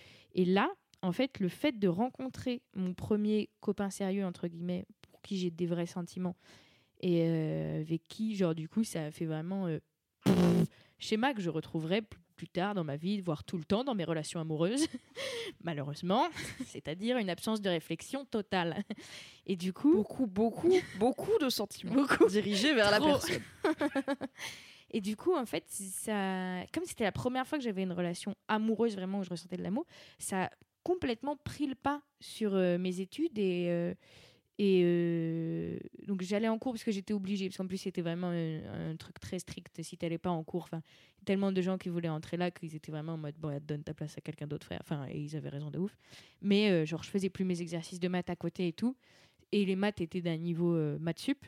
là, en fait, le fait de rencontrer mon premier copain sérieux, entre guillemets, pour qui j'ai des vrais sentiments, et avec qui, genre, du coup, ça a fait vraiment schéma que je retrouverai plus, tard dans ma vie, voire tout le temps dans mes relations amoureuses, malheureusement, c'est-à-dire une absence de réflexion totale. Et du coup, Beaucoup, beaucoup, beaucoup de sentiments Beaucoup. dirigés vers la personne. Et du coup, en fait, ça, comme c'était la première fois que j'avais une relation amoureuse vraiment où je ressentais de l'amour, ça a complètement pris le pas sur euh, mes études et euh, et euh, donc j'allais en cours parce que j'étais obligée parce qu'en plus c'était vraiment un, un truc très strict. Si t'allais pas en cours enfin tellement de gens qui voulaient entrer là qu'ils étaient vraiment en mode bon donne ta place à quelqu'un d'autre frère. Enfin et ils avaient raison de ouf. Mais euh, genre je faisais plus mes exercices de maths à côté et tout. Et les maths étaient d'un niveau euh, maths sup.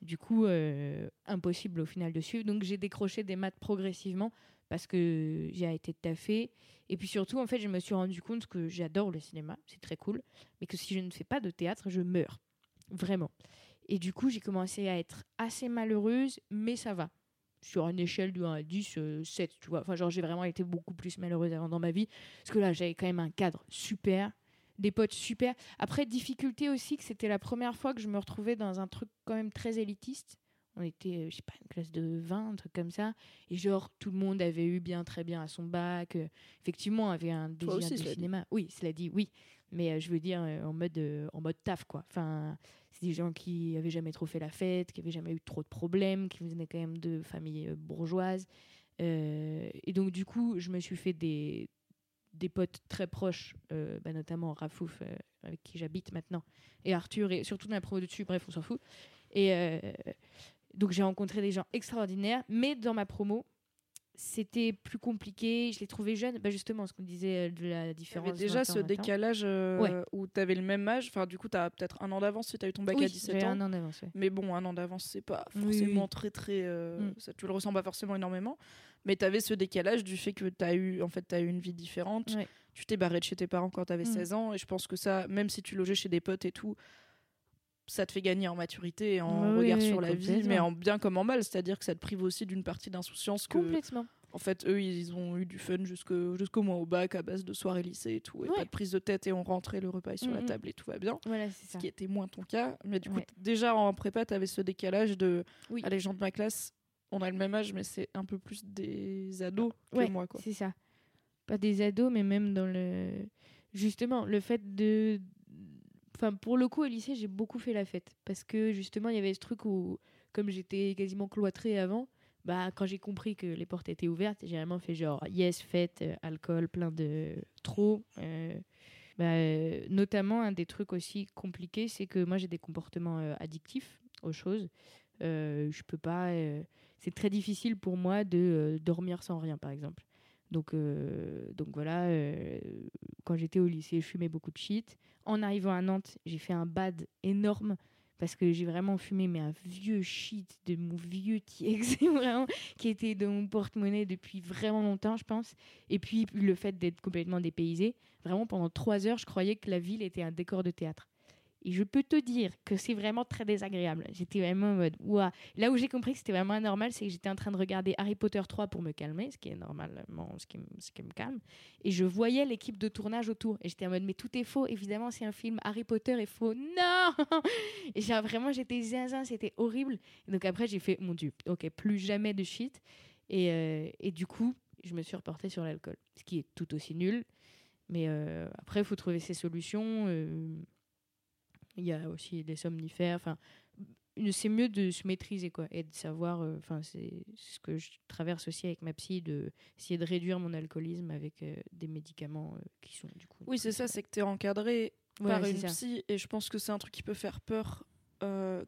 Du coup, euh, impossible au final de suivre. Donc j'ai décroché des maths progressivement parce que j'ai été taffée. Et puis surtout, en fait, je me suis rendu compte que j'adore le cinéma, c'est très cool, mais que si je ne fais pas de théâtre, je meurs. Vraiment. Et du coup, j'ai commencé à être assez malheureuse, mais ça va. Sur une échelle de 1 à 10, euh, 7, tu vois. Enfin, genre, j'ai vraiment été beaucoup plus malheureuse avant dans ma vie. Parce que là, j'avais quand même un cadre super, des potes super. Après, difficulté aussi que c'était la première fois que je me retrouvais dans un truc quand même très élitiste. On était, euh, je sais pas, une classe de 20, un truc comme ça. Et genre, tout le monde avait eu bien, très bien à son bac. euh, effectivement, avait un désir aussi, dit. cinéma. Oui, cela dit, oui. Mais euh, je veux dire, euh, en, mode, en mode taf, quoi. Enfin, c'est des gens qui avaient jamais trop fait la fête, qui avaient jamais eu trop de problèmes, qui venaient quand même de familles bourgeoises. Et donc, du coup, je me suis fait des, des potes très proches, euh, bah, notamment Rafouf, euh, avec qui j'habite maintenant, et Arthur, et surtout dans la promo de dessus, bref, on s'en fout. Et euh, donc j'ai rencontré des gens extraordinaires, mais dans ma promo, c'était plus compliqué. Je les trouvais jeunes, bah, justement, ce qu'on disait euh, de la Il y différence. avait déjà 20 ans, ce 20 ans. décalage euh, Ouais. où tu avais le même âge. Enfin, du coup, tu as peut-être un an d'avance si tu as eu ton bac Oui, à 17 j'ai ans. un an d'avance, ouais. Mais bon, un an d'avance, c'est pas forcément oui. très, très. euh, Mm. ça, tu le ressens pas forcément énormément. Mais tu avais ce décalage du fait que tu as eu, en fait, t'as eu une vie différente. Ouais. Tu t'es barré de chez tes parents quand tu avais Mm. 16 ans. Et je pense que ça, même si tu logeais chez des potes et tout, ça te fait gagner en maturité et en Oui, regard sur la vie, mais en bien comme en mal. C'est-à-dire que ça te prive aussi d'une partie d'insouciance que, Complètement. en fait, eux, ils ont eu du fun jusqu'au mois au bac à base de soirées lycée et tout. Et Ouais. pas de prise de tête et on rentrait, le repas est sur la Mm, mm. table et tout va bien Voilà, c'est ce ça. qui était moins ton cas. Mais du coup, Ouais. déjà en prépa, tu avais ce décalage de Oui. ah, les gens de ma classe, on a le même âge, mais c'est un peu plus des ados que moi. Quoi. C'est ça. Pas des ados, mais même dans le. justement, le fait de. Enfin, pour le coup, au lycée, j'ai beaucoup fait la fête. Parce que justement, il y avait ce truc où, comme j'étais quasiment cloîtrée avant, bah, quand j'ai compris que les portes étaient ouvertes, j'ai vraiment fait genre yes, fête, euh, alcool, plein de trop. euh, bah, euh, notamment, un des trucs aussi compliqués, c'est que moi j'ai des comportements addictifs aux choses. Je peux pas. c'est très difficile pour moi de dormir sans rien, par exemple. Donc, donc voilà, quand j'étais au lycée, je fumais beaucoup de shit. En arrivant à Nantes, j'ai fait un bad énorme parce que j'ai vraiment fumé mais un vieux shit de mon vieux vraiment qui était dans mon porte-monnaie depuis vraiment longtemps, je pense. Et puis le fait d'être complètement dépaysé, vraiment pendant trois heures, je croyais que la ville était un décor de théâtre. Et je peux te dire que c'est vraiment très désagréable. J'étais vraiment en mode, ouah. Là où j'ai compris que c'était vraiment anormal, c'est que j'étais en train de regarder Harry Potter 3 pour me calmer, ce qui est normalement ce qui, me- calme. Et je voyais l'équipe de tournage autour. Et j'étais en mode, mais tout est faux. Évidemment, c'est un film. Harry Potter est faux. Non Et genre, vraiment, j'étais zinzin. C'était horrible. Et donc après, j'ai fait, mon Dieu, ok, plus jamais de shit. Et, euh, du coup, je me suis reportée sur l'alcool. Ce qui est tout aussi nul. Mais euh, après, il faut trouver ses solutions. euh, il y a aussi des somnifères. Enfin, c'est mieux de se maîtriser quoi et de savoir. euh, Enfin, c'est ce que je traverse aussi avec ma psy de essayer de réduire mon alcoolisme avec euh, des médicaments euh, qui sont du coup. Oui, c'est ça, c'est que tu es encadré Ouais, par une ça. psy et je pense que c'est un truc qui peut faire peur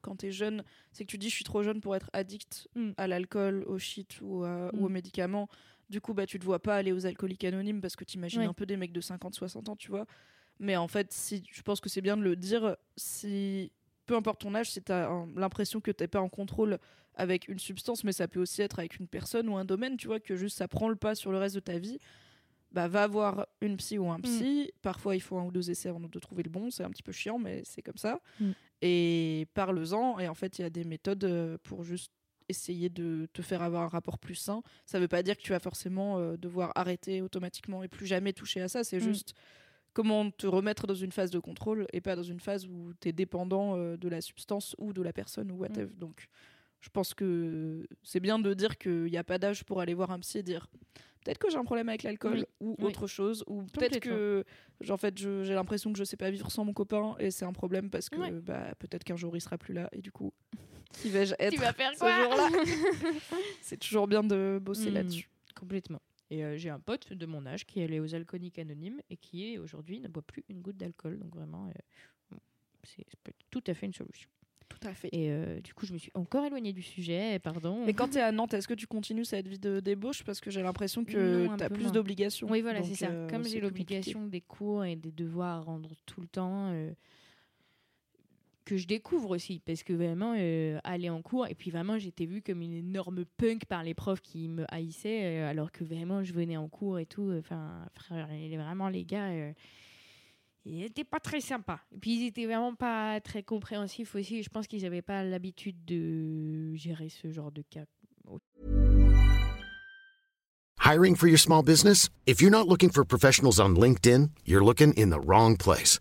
quand tu es jeune. C'est que tu dis je suis trop jeune pour être addict Mm. à l'alcool, au shit ou, à- ou Mm. aux médicaments. Du coup, bah, tu te vois pas aller aux alcooliques anonymes parce que tu imagines Ouais. un peu des mecs de 50-60 ans, tu vois. Mais en fait, si, je pense que c'est bien de le dire. Si, peu importe ton âge, si tu as l'impression que t'es pas en contrôle avec une substance, mais ça peut aussi être avec une personne ou un domaine, tu vois, que juste ça prend le pas sur le reste de ta vie, bah va voir une psy ou un psy. Parfois, il faut un ou deux essais avant de trouver le bon. C'est un petit peu chiant, mais c'est comme ça. Mm. Et parle-en. Et en fait, il y a des méthodes euh, pour juste essayer de te faire avoir un rapport plus sain. Ça veut pas dire que tu vas forcément euh, devoir arrêter automatiquement et plus jamais toucher à ça. C'est Mm. juste comment te remettre dans une phase de contrôle et pas dans une phase où tu es dépendant euh, de la substance ou de la personne ou whatever. Donc, je pense que c'est bien de dire qu'il n'y a pas d'âge pour aller voir un psy et dire peut-être que j'ai un problème avec l'alcool Oui. ou Oui. autre chose ou peut-être Complètement. que en fait j'ai l'impression que je sais pas vivre sans mon copain et c'est un problème parce que bah, peut-être qu'un jour il sera plus là et du coup qui vais-je être Tu vas faire ce jour-là? C'est toujours bien de bosser Mm. là-dessus Complètement. Et euh, j'ai un pote de mon âge qui est allé aux alcooliques anonymes et qui aujourd'hui ne boit plus une goutte d'alcool. Donc vraiment, euh, c'est tout à fait une solution. tout à fait Et euh, du coup, je me suis encore éloignée du sujet, pardon. mais quand tu es à Nantes est-ce que tu continues cette vie de débauche? Parce que j'ai l'impression que tu as plus d'obligations Oui, voilà, c'est ça. euh, Comme j'ai l'obligation des cours et des devoirs à rendre tout le temps, que je découvre aussi, parce que vraiment, euh, aller en cours, et puis vraiment, j'étais vue comme une énorme punk par les profs qui me haïssaient, euh, alors que vraiment, je venais en cours et tout. Enfin, et vraiment, les gars. euh, ils étaient pas très sympas. Et puis ils étaient vraiment pas très compréhensifs aussi. Je pense qu'ils n'avaient pas l'habitude de gérer ce genre de cas. Hiring for your small business? If you're not looking for professionals on LinkedIn, you're looking in the wrong place.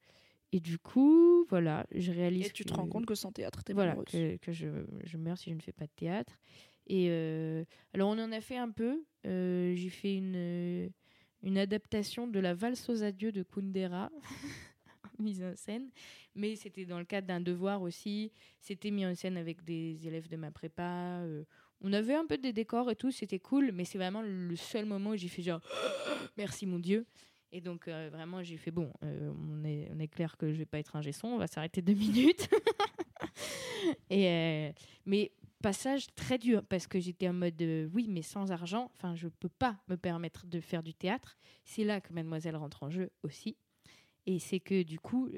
et du coup, voilà, je réalise. et tu te que- rends compte que sans théâtre t'es voilà, que, que je, je meurs si je ne fais pas de théâtre. Et euh, alors, on en a fait un peu. Euh, J'ai fait une, une adaptation de la valse aux adieux de Kundera, mise en scène. Mais c'était dans le cadre d'un devoir aussi. C'était mis en scène avec des élèves de ma prépa. euh, on avait un peu des décors et tout, c'était cool, mais c'est vraiment le seul moment où j'ai fait genre merci mon Dieu. Et donc euh, vraiment j'ai fait bon, euh, on, est, on est clair que je vais pas être un gesson, on va s'arrêter deux minutes. et euh, mais passage très dur parce que j'étais en mode oui mais sans argent, enfin je peux pas me permettre de faire du théâtre. C'est là que Mademoiselle rentre en jeu aussi. Et c'est que du coup,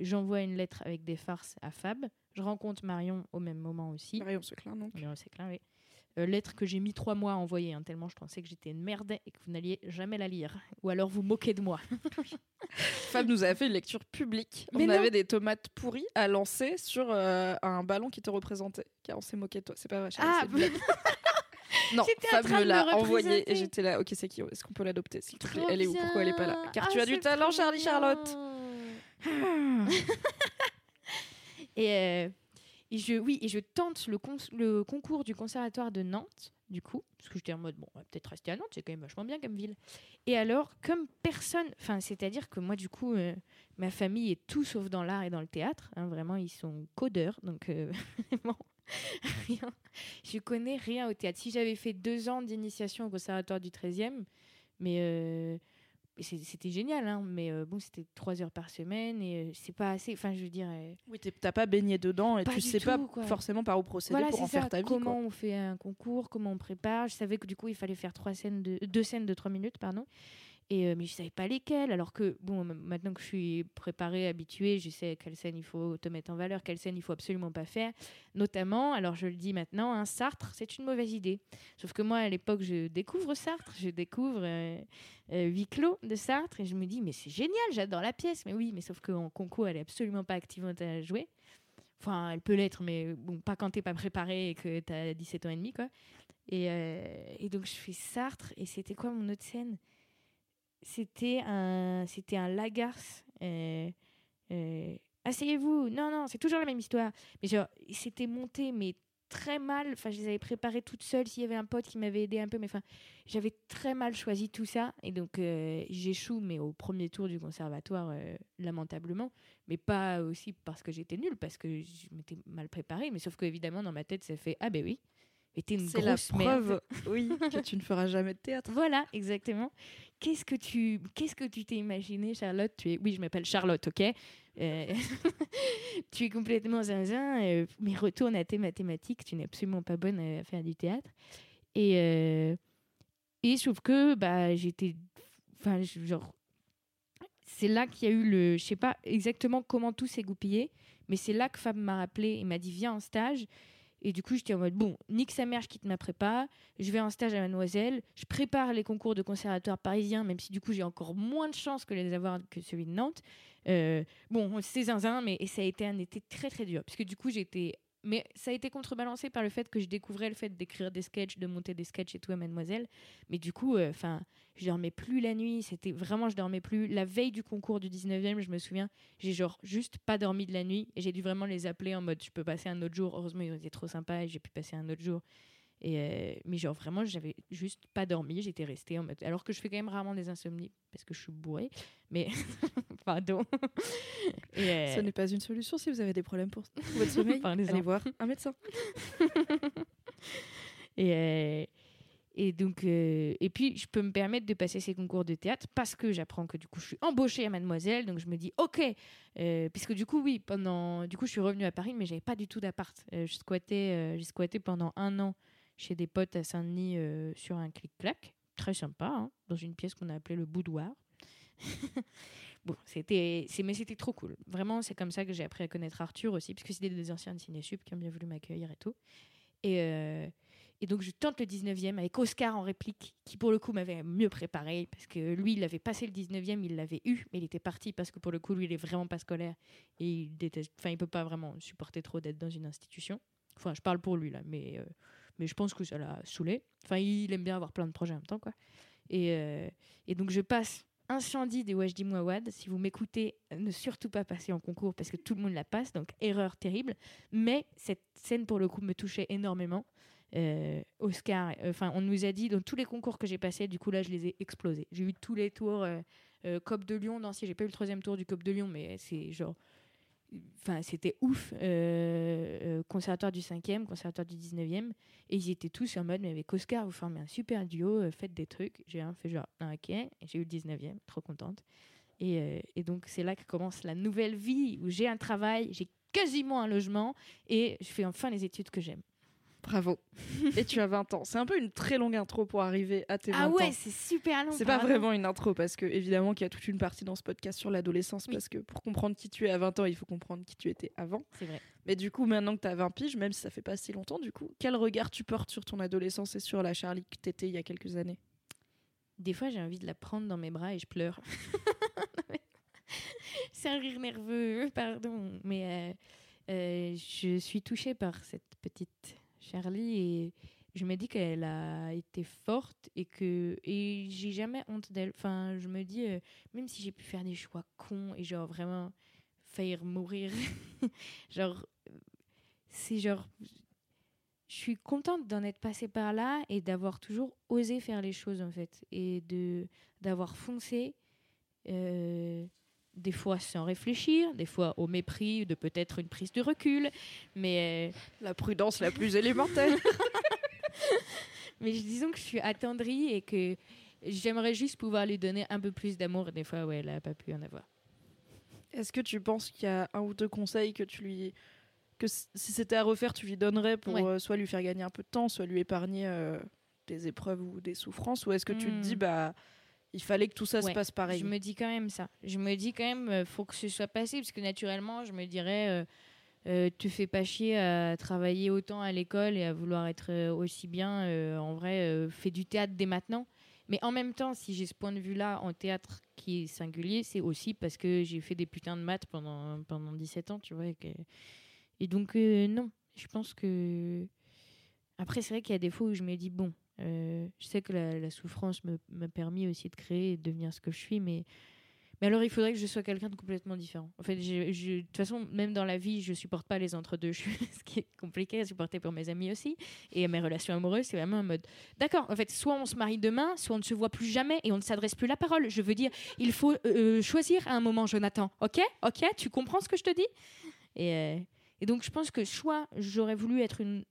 j'envoie une lettre avec des farces à Fab. Je rencontre Marion au même moment aussi. Marion Seclin, donc. Marion Séclin, oui. Euh, lettre que j'ai mis trois mois à envoyer, hein, tellement je pensais que j'étais une merde et que vous n'alliez jamais la lire. Ou alors vous moquez de moi. Fab nous a fait une lecture publique. Mais on non. avait des tomates pourries à lancer sur euh, un ballon qui te représentait. Car on s'est moqué de toi. C'est pas vrai. Ah, non, Fab me l'a envoyé et j'étais là. Ok, c'est qui? Est-ce qu'on peut l'adopter s'il te plaît? Trop Elle est où? Pourquoi elle est pas là? Car Ah, tu as du talent, Charlie bien. Charlotte. et, euh, et je, oui, et je tente le, le concours du conservatoire de Nantes, du coup, parce que j'étais en mode, bon, on va peut-être rester à Nantes, c'est quand même vachement bien comme ville. Et alors, comme personne, enfin, c'est-à-dire que moi, du coup, euh, ma famille est tout sauf dans l'art et dans le théâtre, hein, vraiment, ils sont codeurs, donc euh, vraiment, rien. Je connais rien au théâtre. Si j'avais fait deux ans d'initiation au conservatoire du 13e, mais. euh, c'était génial, hein, mais euh, bon, c'était trois heures par semaine et euh, c'est pas assez. Enfin, je veux dire, euh, Oui, t'as pas baigné dedans et tu sais pas quoi. forcément par où procéder voilà, pour en ça. faire ta vie. comment quoi. on fait un concours, comment on prépare. Je savais que du coup, il fallait faire trois scènes de, deux scènes de trois minutes, pardon. Et, euh, mais je savais pas lesquelles. Alors que, bon, maintenant que je suis préparée, habituée, je sais quelle scène il faut te mettre en valeur, quelle scène il faut absolument pas faire. Notamment, alors je le dis maintenant, un Sartre, c'est une mauvaise idée. Sauf que moi, à l'époque, je découvre Sartre, je découvre euh, euh, clos de Sartre, et je me dis, mais c'est génial, j'adore la pièce. Mais oui, mais sauf qu'en concours, elle est absolument pas activante à jouer. Enfin, elle peut l'être, mais pas quand t'es pas préparé et que t'as 17 ans et demi, quoi. Et, euh, et donc, je fais Sartre, et c'était quoi mon autre scène? C'était un, c'était un Lagarce. euh, euh, Asseyez-vous Non, non, c'est toujours la même histoire. Mais genre, c'était monté, mais très mal. Enfin, je les avais préparés toutes seules. S'il y avait un pote qui m'avait aidé un peu, mais enfin, j'avais très mal choisi tout ça. Et donc, euh, j'échoue, mais au premier tour du conservatoire, lamentablement. Mais pas aussi parce que j'étais nulle, parce que je m'étais mal préparée. Mais sauf qu'évidemment, dans ma tête, ça fait Ah, ben oui. Mais t'es une la grosse merde. preuve, oui, que tu ne feras jamais de théâtre. Voilà, exactement. Qu'est-ce que tu qu'est-ce que tu t'es imaginé, Charlotte? Tu es oui, je m'appelle Charlotte, ok? Euh, tu es complètement zinzin, euh, mais retourne à tes mathématiques. Tu n'es absolument pas bonne à faire du théâtre. Et euh, et sauf que bah j'étais, enfin genre c'est là qu'il y a eu le, je sais pas exactement comment tout s'est goupillé, mais c'est là que Fab m'a rappelé et m'a dit viens en stage. Et du coup, j'étais en mode, bon, nique sa mère, je quitte ma prépa, je vais en stage à Mademoiselle, je prépare les concours de conservatoire parisien, même si du coup j'ai encore moins de chances que les avoir que celui de Nantes. Euh, bon, c'est zinzin, mais ça a été un été très très dur, parce que du coup j'étais... Mais ça a été contrebalancé par le fait que je découvrais le fait d'écrire des sketchs, de monter des sketchs et tout à Mademoiselle. Mais du coup, enfin, je dormais plus la nuit, c'était vraiment, je dormais plus. La veille du concours du 19e, je me souviens, j'ai genre juste pas dormi de la nuit et j'ai dû vraiment les appeler en mode je peux passer un autre jour. Heureusement, ils ont été trop sympas et j'ai pu passer un autre jour. Et euh, mais genre vraiment, j'avais juste pas dormi, j'étais restée en mode. Alors que je fais quand même rarement des insomnies parce que je suis bourrée, mais pardon. Et, euh, Ce n'est pas une solution si vous avez des problèmes pour votre sommeil. Allez voir un médecin. Et, euh, et donc, euh, et puis, je peux me permettre de passer ces concours de théâtre parce que j'apprends que du coup, je suis embauchée à Mademoiselle. Donc, je me dis, ok, euh, puisque du coup, oui, pendant, du coup, je suis revenue à Paris, mais j'avais pas du tout d'appart. Je squattais, j'ai squatté pendant un an chez des potes à Saint-Denis sur un clic-clac, très sympa, hein, dans une pièce qu'on a appelée le boudoir. C'était, mais c'était trop cool. Vraiment, c'est comme ça que j'ai appris à connaître Arthur aussi, parce que c'était des anciens de Cinésup qui ont bien voulu m'accueillir et tout. Et, euh, donc, je tente le 19e avec Oscar en réplique, qui pour le coup m'avait mieux préparé, parce que lui, il avait passé le 19e, il l'avait eu, mais il était parti parce que pour le coup, lui, il est vraiment pas scolaire et il déteste, enfin, il peut pas vraiment supporter trop d'être dans une institution. Enfin, je parle pour lui là, mais, euh, mais je pense que ça l'a saoulé. Enfin, il aime bien avoir plein de projets en même temps, quoi. Et, euh, et donc, je passe Incendie des Wajdi Mouawad. Si vous m'écoutez, ne surtout pas passer en concours parce que tout le monde la passe, donc erreur terrible. Mais cette scène, pour le coup, me touchait énormément. Euh, Oscar, euh, enfin, on nous a dit dans tous les concours que j'ai passés, du coup là, je les ai explosés. J'ai eu tous les tours, euh, euh, COP de Lyon, non, si j'ai pas eu le troisième tour du COP de Lyon, mais c'est genre, enfin, c'était ouf. Euh, euh, conservatoire du 5e, conservatoire du 19e, et ils étaient tous en mode, mais avec Oscar, vous formez un super duo, euh, faites des trucs. J'ai un fait genre, ok, j'ai eu le 19e, trop contente. Euh, et donc, c'est là que commence la nouvelle vie où j'ai un travail, j'ai quasiment un logement, et je fais enfin les études que j'aime. Bravo. Et tu as 20 ans. C'est un peu une très longue intro pour arriver à tes 20 Ah ans. ouais, c'est super long. C'est pas vraiment une intro parce que évidemment qu'il y a toute une partie dans ce podcast sur l'adolescence Oui. parce que pour comprendre qui tu es à 20 ans, il faut comprendre qui tu étais avant. C'est vrai. Mais du coup, maintenant que tu as 20 piges, même si ça fait pas si longtemps, du coup, quel regard tu portes sur ton adolescence et sur la Charlie que t'étais il y a quelques années? Des fois, j'ai envie de la prendre dans mes bras et je pleure. c'est un rire nerveux, pardon. Mais euh, euh, je suis touchée par cette petite Charlie et je me dis qu'elle a été forte et que et j'ai jamais honte d'elle. Enfin, je me dis, euh, même si j'ai pu faire des choix cons et genre vraiment faillir mourir, genre, c'est genre. Je suis contente d'en être passée par là et d'avoir toujours osé faire les choses en fait et de d'avoir foncé euh, des fois sans réfléchir, des fois au mépris de peut-être une prise de recul, mais euh, La prudence la plus élémentaire. mais disons que je suis attendrie et que j'aimerais juste pouvoir lui donner un peu plus d'amour. Des fois, ouais, elle a pas pu en avoir. Est-ce que tu penses qu'il y a un ou deux conseils que tu lui que si c'était à refaire, tu lui donnerais pour Ouais. euh, soit lui faire gagner un peu de temps, soit lui épargner euh, des épreuves ou des souffrances, ou est-ce que tu te Hmm. dis bah il fallait que tout ça se passe pareil Je me dis quand même ça. Je me dis quand même, euh, faut que ce soit passé, parce que naturellement, je me dirais, euh, euh, tu fais pas chier à travailler autant à l'école et à vouloir être euh, aussi bien. euh, en vrai, fais du théâtre dès maintenant. Mais en même temps, si j'ai ce point de vue-là en théâtre qui est singulier, c'est aussi parce que j'ai fait des putains de maths pendant, pendant 17 ans, tu vois. Et, que- et donc, non, je pense que. Après, c'est vrai qu'il y a des fois où je me dis, bon, euh, je sais que la, souffrance m'a permis aussi de créer et de devenir ce que je suis, mais, mais alors il faudrait que je sois quelqu'un de complètement différent. En fait, de toute façon, même dans la vie, je supporte pas les entre-deux. Ce qui est compliqué à supporter pour mes amis aussi. Et mes relations amoureuses, c'est vraiment un mode. D'accord, en fait, soit on se marie demain, soit on ne se voit plus jamais et on ne s'adresse plus la parole. Je veux dire, il faut euh, choisir à un moment, Jonathan. Ok Ok Tu comprends ce que je te dis? Et, euh, et donc, je pense que soit j'aurais voulu être une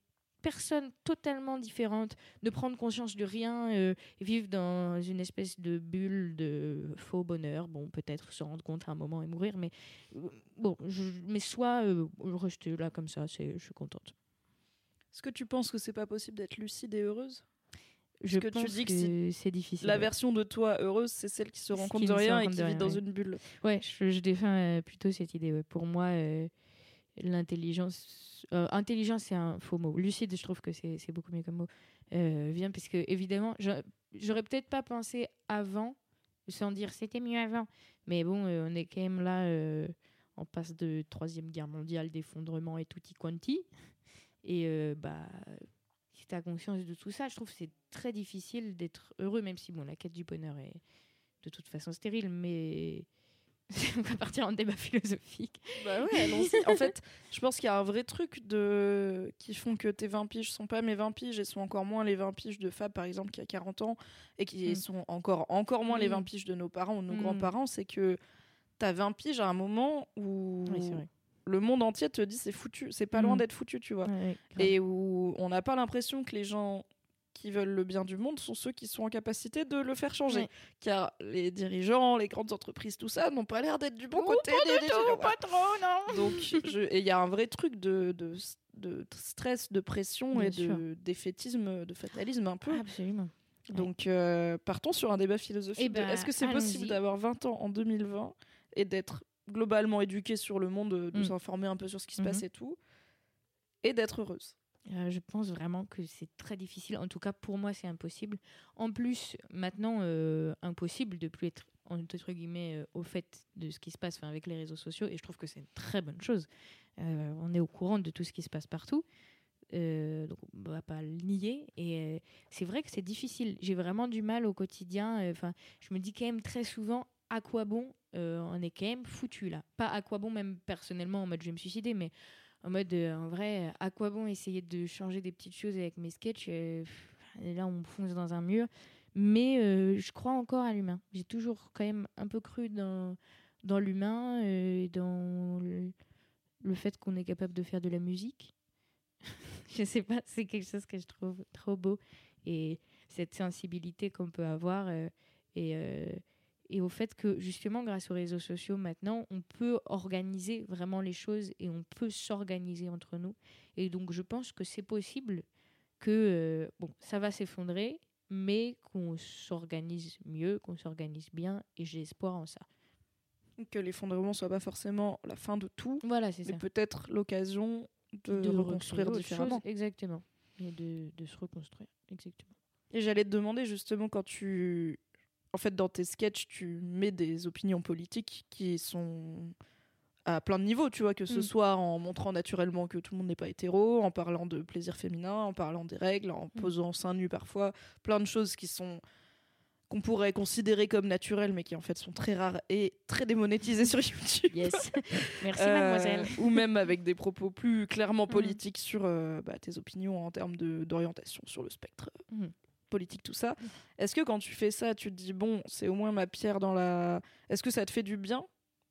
personne totalement différente, de prendre conscience de rien, euh, et vivre dans une espèce de bulle de faux bonheur. Bon, peut-être se rendre compte à un moment et mourir, mais euh, bon, je, mais soit euh, rester là comme ça, c'est, je suis contente. Est-ce que tu penses que c'est pas possible d'être lucide et heureuse? Je que tu pense dis que que c'est difficile. La ouais. version de toi heureuse, c'est celle qui se rend compte ne de rien et qui vit dans une bulle. Ouais, je, je défends plutôt cette idée. ouais. Pour moi, l'intelligence. euh, intelligence, c'est un faux mot. Lucide, je trouve que c'est beaucoup mieux comme mot. Euh, vient, parce que, évidemment, j'a- j'aurais peut-être pas pensé avant, sans dire c'était mieux avant. Mais bon, euh, on est quand même là, euh, en passe de Troisième Guerre mondiale, d'effondrement et tutti quanti. Et bah. Si tu as conscience de tout ça, je trouve que c'est très difficile d'être heureux, même si bon, la quête du bonheur est de toute façon stérile, mais on va partir en débat philosophique. Bah ouais, allons-y. en fait, je pense qu'il y a un vrai truc de... qui font que tes 20 piges sont pas mes 20 piges et sont encore moins les 20 piges de Fab, par exemple, qui a 40 ans, et qui Mm. sont encore, encore moins les Mm. 20 piges de nos parents ou de nos Mm. grands-parents. C'est que t'as 20 piges à un moment où Oui, c'est vrai. le monde entier te dit c'est foutu, c'est pas loin Mm. d'être foutu, tu vois. Ouais, et où on n'a pas l'impression que les gens qui veulent le bien du monde sont ceux qui sont en capacité de le faire changer. Car les dirigeants, les grandes entreprises, tout ça, n'ont pas l'air d'être du bon côté pas des du des- tout, pas trop, non. Donc, je- et il y a un vrai truc de, de, de stress, de pression Bien et sûr. de défaitisme, de fatalisme un peu. Absolument. Donc, euh, partons sur un débat philosophique. Ben, Est-ce que c'est possible d'avoir 20 ans en 2020 et d'être globalement éduqué sur le monde, de, de Mm. s'informer un peu sur ce qui se Mhm. passe et tout, et d'être heureuse? Euh, je pense vraiment que c'est très difficile. En tout cas, pour moi, c'est impossible. En plus, maintenant, euh, impossible de plus être entre guillemets euh, au fait de ce qui se passe avec les réseaux sociaux. Et je trouve que c'est une très bonne chose. On est au courant de tout ce qui se passe partout. Donc on va pas le nier et c'est vrai que c'est difficile j'ai vraiment du mal au quotidien enfin je me dis quand même très souvent à quoi bon on est quand même foutu là pas à quoi bon même personnellement en mode je vais me suicider mais en mode euh, en vrai à quoi bon essayer de changer des petites choses avec mes sketchs euh, là on fonce dans un mur. Mais euh, je crois encore à l'humain. J'ai toujours quand même un peu cru dans l'humain euh, et dans le, le fait qu'on est capable de faire de la musique. Je sais pas c'est quelque chose que je trouve trop beau. Et cette sensibilité qu'on peut avoir euh, et et au fait que justement grâce aux réseaux sociaux maintenant on peut organiser vraiment les choses et on peut s'organiser entre nous et donc je pense que c'est possible que euh, bon, ça va s'effondrer, mais qu'on s'organise mieux, qu'on s'organise bien, et j'ai espoir en ça. Que l'effondrement soit pas forcément la fin de tout, Voilà, c'est mais peut-être l'occasion de, De reconstruire différemment. chose, exactement. Et de, de se reconstruire, exactement. Et j'allais te demander justement quand tu. En fait, dans tes sketchs, tu mets des opinions politiques qui sont à plein de niveaux, tu vois, que ce Mm. soit en montrant naturellement que tout le monde n'est pas hétéro, en parlant de plaisir féminin, en parlant des règles, en Mm. posant seins nus parfois, plein de choses qui sont qu'on pourrait considérer comme naturelles mais qui en fait sont très rares et très démonétisées sur YouTube. Yes. Merci, Euh, mademoiselle. ou même avec des propos plus clairement Mm. politiques sur euh, bah, tes opinions en termes d'orientation sur le spectre. Politique, tout ça. Est-ce que quand tu fais ça, tu te dis, bon, c'est au moins ma pierre dans la... Est-ce que ça te fait du bien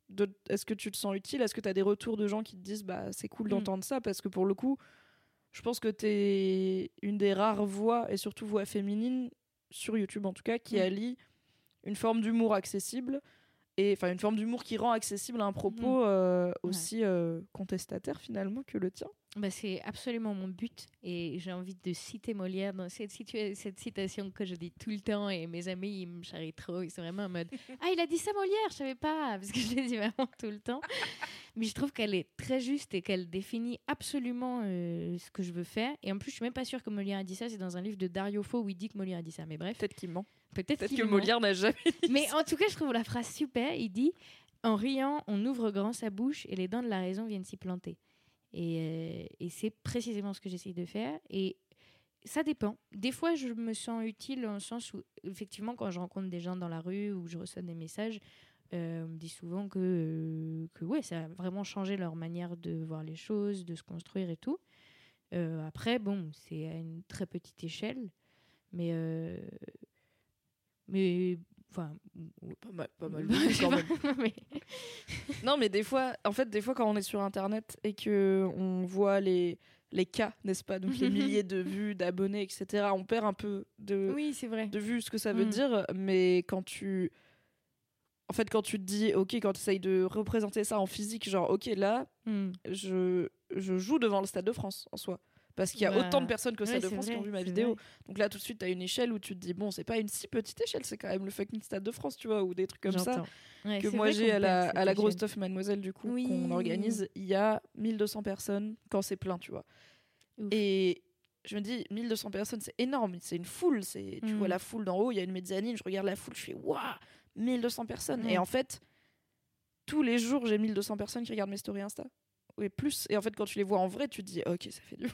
de... Est-ce que tu te sens utile? Est-ce que tu as des retours de gens qui te disent, bah, c'est cool Mm. d'entendre ça? Parce que pour le coup, je pense que tu es une des rares voix, et surtout voix féminines, sur YouTube en tout cas, qui Mm. allie une forme d'humour accessible et enfin une forme d'humour qui rend accessible un propos euh, aussi euh, contestataire finalement que le tien. Bah, c'est absolument mon but et j'ai envie de citer Molière dans cette, cette citation que je dis tout le temps et mes amis ils me charrient trop, ils sont vraiment en mode Ah il a dit ça Molière, je savais pas parce que je le dis vraiment tout le temps. Mais je trouve qu'elle est très juste et qu'elle définit absolument euh, ce que je veux faire et en plus je suis même pas sûre que Molière a dit ça, c'est dans un livre de Dario Fo où il dit que Molière a dit ça mais bref, Peut-être qu'il ment. peut-être que ment. Molière n'a jamais dit Mais en tout cas, je trouve la phrase super. Il dit En riant, on ouvre grand sa bouche et les dents de la raison viennent s'y planter. Et, euh, et c'est précisément ce que j'essaye de faire. Et ça dépend. Des fois, je me sens utile dans le sens où, effectivement, quand je rencontre des gens dans la rue ou je reçois des messages, euh, on me dit souvent que, euh, que ouais, ça a vraiment changé leur manière de voir les choses, de se construire et tout. Après, bon, c'est à une très petite échelle. Mais. mais. Enfin. pas mal, pas mal. Pas, mais- Non, mais des fois, en fait, des fois, quand on est sur Internet et que on voit les les cas, n'est-ce pas, donc les milliers de vues, d'abonnés, etc. On perd un peu de Oui, c'est vrai. de vue ce que ça veut Mm. dire, mais quand tu. En fait, quand tu te dis, ok, quand tu essayes de représenter ça en physique, genre, ok, là, Hmm. je, je joue devant le Stade de France en soi. Parce qu'il y a Bah, autant de personnes ouais, Stade de France qui ont vu ma vidéo. vrai. Donc là, tout de suite, tu as une échelle où tu te dis, bon, c'est pas une si petite échelle, c'est quand même le fucking Stade de France, tu vois, ou des trucs comme ça. Ouais, Que moi, j'ai à la, à grosse stuff Mademoiselle, du coup, Oui. qu'on organise, il y a 1200 personnes quand c'est plein, tu vois. Ouf. Et je me dis, 1200 personnes, c'est énorme, c'est une foule. c'est Tu Mm. vois la foule d'en haut, il y a une mezzanine, je regarde la foule, je fais, waouh, 1200 personnes. Mm. Et en fait, tous les jours, j'ai 1200 personnes qui regardent mes stories Insta. Oui, plus. Et en fait, quand tu les vois en vrai, tu te dis, ok, ça fait du Ouais,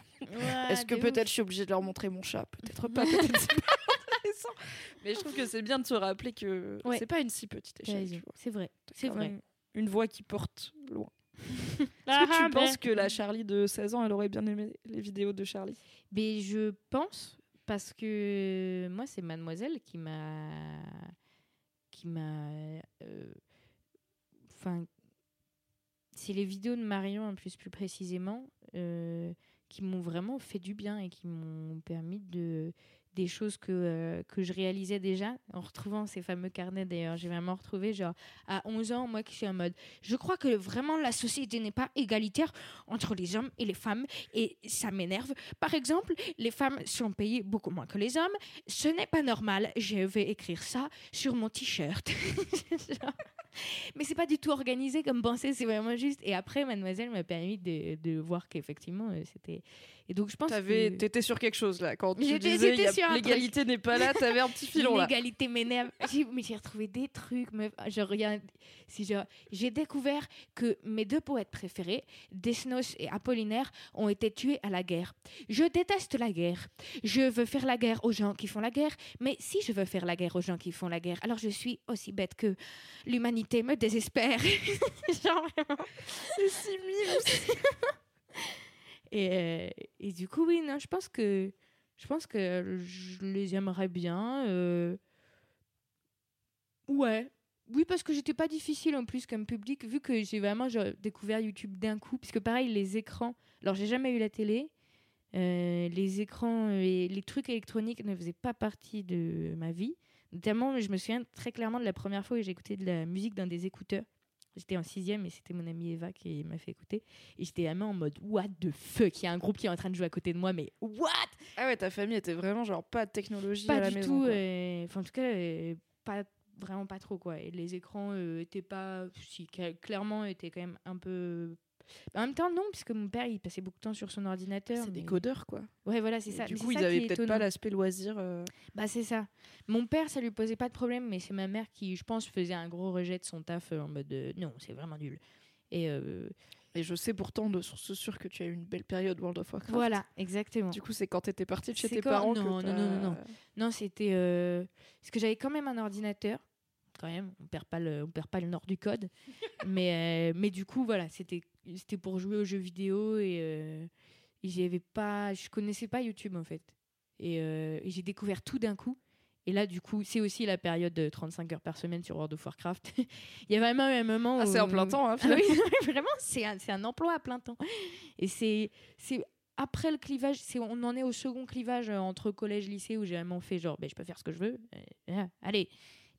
Est-ce que peut-être je suis obligée de leur montrer mon chat? Peut-être pas, peut-être intéressant. Mais je trouve que c'est bien de se rappeler que Ouais. c'est pas une si petite échelle. C'est vrai. C'est vrai. Une voix qui porte loin. Est-ce Ah, que tu ben. penses que la Charlie de 16 ans, elle aurait bien aimé les vidéos de Charlie? Mais je pense parce que moi c'est Mademoiselle qui m'a qui m'a euh, enfin c'est les vidéos de Marion en plus plus précisément euh, qui m'ont vraiment fait du bien et qui m'ont permis de des choses que, euh, que je réalisais déjà en retrouvant ces fameux carnets d'ailleurs j'ai vraiment retrouvé genre à 11 ans moi qui suis en mode je crois que vraiment la société n'est pas égalitaire entre les hommes et les femmes et ça m'énerve par exemple, les femmes sont payées beaucoup moins que les hommes. Ce n'est pas normal. Je vais écrire ça sur mon t-shirt. Mais c'est pas du tout organisé comme pensée, c'est vraiment juste. Et après, Mademoiselle m'a permis de, de voir qu'effectivement, euh, c'était. Et donc, je pense T'avais- que T'étais sur quelque chose là. Quand tu J'étais- disais j'étais y a- sur un truc. l'égalité n'est pas là, t'avais un petit filon là. L'égalité m'énerve. J'ai- Mais j'ai retrouvé des trucs. meuf. Je regarde. Si je- j'ai découvert que mes deux poètes préférés, Desnos et Apollinaire, ont été tués à la guerre. Je déteste la guerre. Je veux faire la guerre aux gens qui font la guerre. Mais si je veux faire la guerre aux gens qui font la guerre, alors je suis aussi bête que l'humanité me désespère. Genre. C'est si mime. Et, euh, et du coup, oui, non, je pense que je pense que je les aimerais bien. euh. Ouais. Oui, parce que j'étais pas difficile en plus comme public, vu que j'ai vraiment découvert YouTube d'un coup. Puisque pareil, les écrans. Alors, j'ai jamais eu la télé. euh, les écrans et les trucs électroniques ne faisaient pas partie de ma vie. Notamment, je me souviens très clairement de la première fois où j'ai écouté de la musique dans des écouteurs. J'étais en sixième et c'était mon amie Eva qui m'a fait écouter. Et j'étais vraiment en mode what the fuck, il y a un groupe qui est en train de jouer à côté de moi, mais what? Ah ouais, ta famille était vraiment genre pas de technologie Pas à la du maison. tout, euh, enfin en tout cas, euh, pas vraiment pas trop quoi. Et les écrans euh, étaient pas, si cla- clairement étaient quand même un peu. En même temps non, puisque mon père il passait beaucoup de temps sur son ordinateur. C'est des codeurs quoi. Ouais voilà c'est ça. Du Mais coup, ils ça avaient qui est peut-être pas l'aspect loisir. euh, Bah c'est ça. Mon père, ça lui posait pas de problème, mais c'est ma mère qui, je pense, faisait un gros rejet de son taf euh, en mode euh, non, c'est vraiment nul. Et euh, Et je sais pourtant de source sûre que tu as eu une belle période World of Warcraft. voilà, exactement. Du coup, c'est quand t'étais partie de chez tes quand- parents non, que non, non, non, non. Non, c'était euh, parce que j'avais quand même un ordinateur. Quand même, on perd pas le, on perd pas le nord du code. mais euh, mais du coup, voilà, c'était c'était pour jouer aux jeux vidéo et, euh, et j'avais pas, je connaissais pas YouTube en fait. Et, euh, et j'ai découvert tout d'un coup. Et là, du coup, c'est aussi la période de 35 heures par semaine sur World of Warcraft. Il y a vraiment un moment Ah, c'est en plein temps, hein, Ah oui, vraiment, c'est un, un emploi à plein temps. Et c'est c'est après le clivage, c'est on en est au second clivage euh, entre collège lycée où j'ai vraiment fait genre, ben, je peux faire ce que je veux. Euh, allez.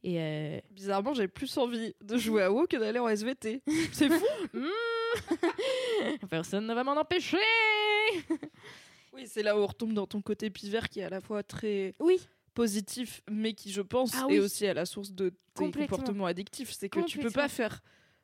Et euh, Bizarrement, j'ai plus envie de jouer à WoW que d'aller en SVT. C'est fou. hmm, personne ne va m'en empêcher. Oui, c'est là où on retombe dans ton côté pivert qui est à la fois très Oui, positif, mais qui, je pense, Ah est aussi à la source de tes comportements addictifs. C'est que tu peux pas faire.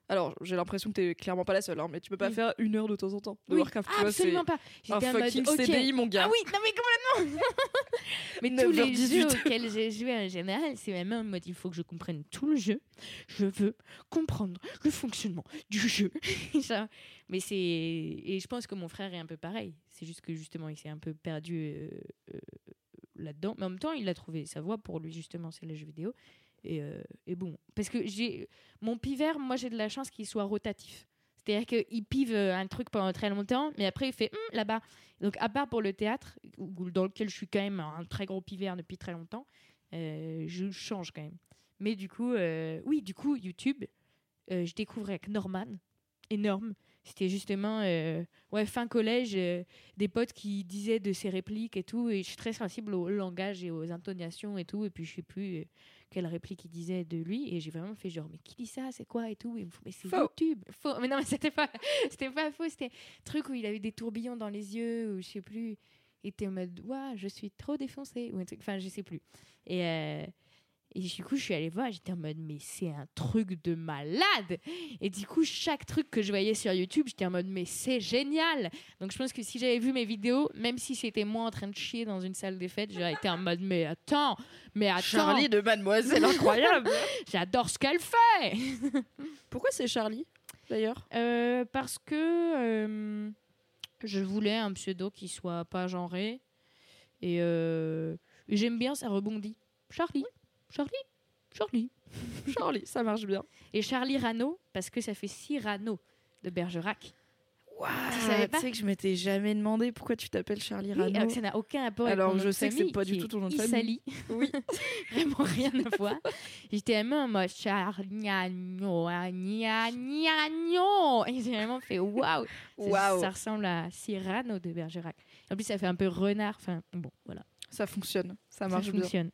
Alors, j'ai l'impression que t'es clairement pas la seule, hein, mais tu peux pas Oui. faire une heure de temps en temps de oui. Warcraft. vois, c'est absolument pas. un mode, fucking. CDI, mon gars. Ah oui, non mais complètement. mais tous les 9h18. jeux auxquels j'ai joué en général, c'est vraiment en mode il faut que je comprenne tout le jeu. Je veux comprendre le fonctionnement du jeu. Mais c'est et je pense que mon frère est un peu pareil. C'est juste que justement il s'est un peu perdu euh, euh, là-dedans. Mais en même temps, il a trouvé sa voie pour lui justement, c'est les jeux vidéo. Et, euh, et bon, parce que j'ai mon pivert, moi j'ai de la chance qu'il soit rotatif. C'est-à-dire qu'il pive euh, un truc pendant très longtemps, mais après il fait Hum, là-bas. Donc à part pour le théâtre, dans lequel je suis quand même un très gros pivert depuis très longtemps, euh, je change quand même. Mais du coup, oui, du coup, YouTube, je découvrais avec Norman, énorme. C'était justement, euh, ouais, fin collège, euh, des potes qui disaient de ses répliques et tout, et je suis très sensible au langage et aux intonations et tout, et puis je sais plus euh, quelle réplique il disait de lui, et j'ai vraiment fait genre, mais qui dit ça, c'est quoi et tout, et il me faut, mais c'est Faux. YouTube, faux, mais non, mais c'était pas, c'était pas faux, c'était truc où il avait des tourbillons dans les yeux, ou je sais plus, il était en mode, waouh, je suis trop défoncé, ou un truc, enfin, je sais plus. Et, euh, et du coup, je suis allée voir, j'étais en mode, mais c'est un truc de malade! Et du coup, chaque truc que je voyais sur YouTube, j'étais en mode, mais c'est génial! Donc, je pense que si j'avais vu mes vidéos, même si c'était moi en train de chier dans une salle des fêtes, j'aurais été en mode, mais attends, mais attends, Charlie de Mademoiselle incroyable. j'adore ce qu'elle fait! Pourquoi c'est Charlie d'ailleurs? Euh, parce que euh, je voulais un pseudo qui soit pas genré. Et euh, et j'aime bien, ça rebondit. Charlie, Charlie, Charlie. Charlie, ça marche bien. Et Charlie Rano, parce que ça fait Cyrano de Bergerac. Waouh, savais pas tu sais que je m'étais jamais demandé pourquoi tu t'appelles Charlie Oui, Rano. alors que ça n'a aucun rapport avec Alors, mon je nom de sais que c'est famille, pas du tout ton nom de Issali. Oui. Vraiment rien à voir. J'étais vraiment en mode Charlie. Et j'ai vraiment fait waouh. Ça- Waouh. Ça ressemble à Cyrano de Bergerac. En plus, ça fait un peu renard. Enfin, bon, voilà. Ça fonctionne, ça Ça marche bien.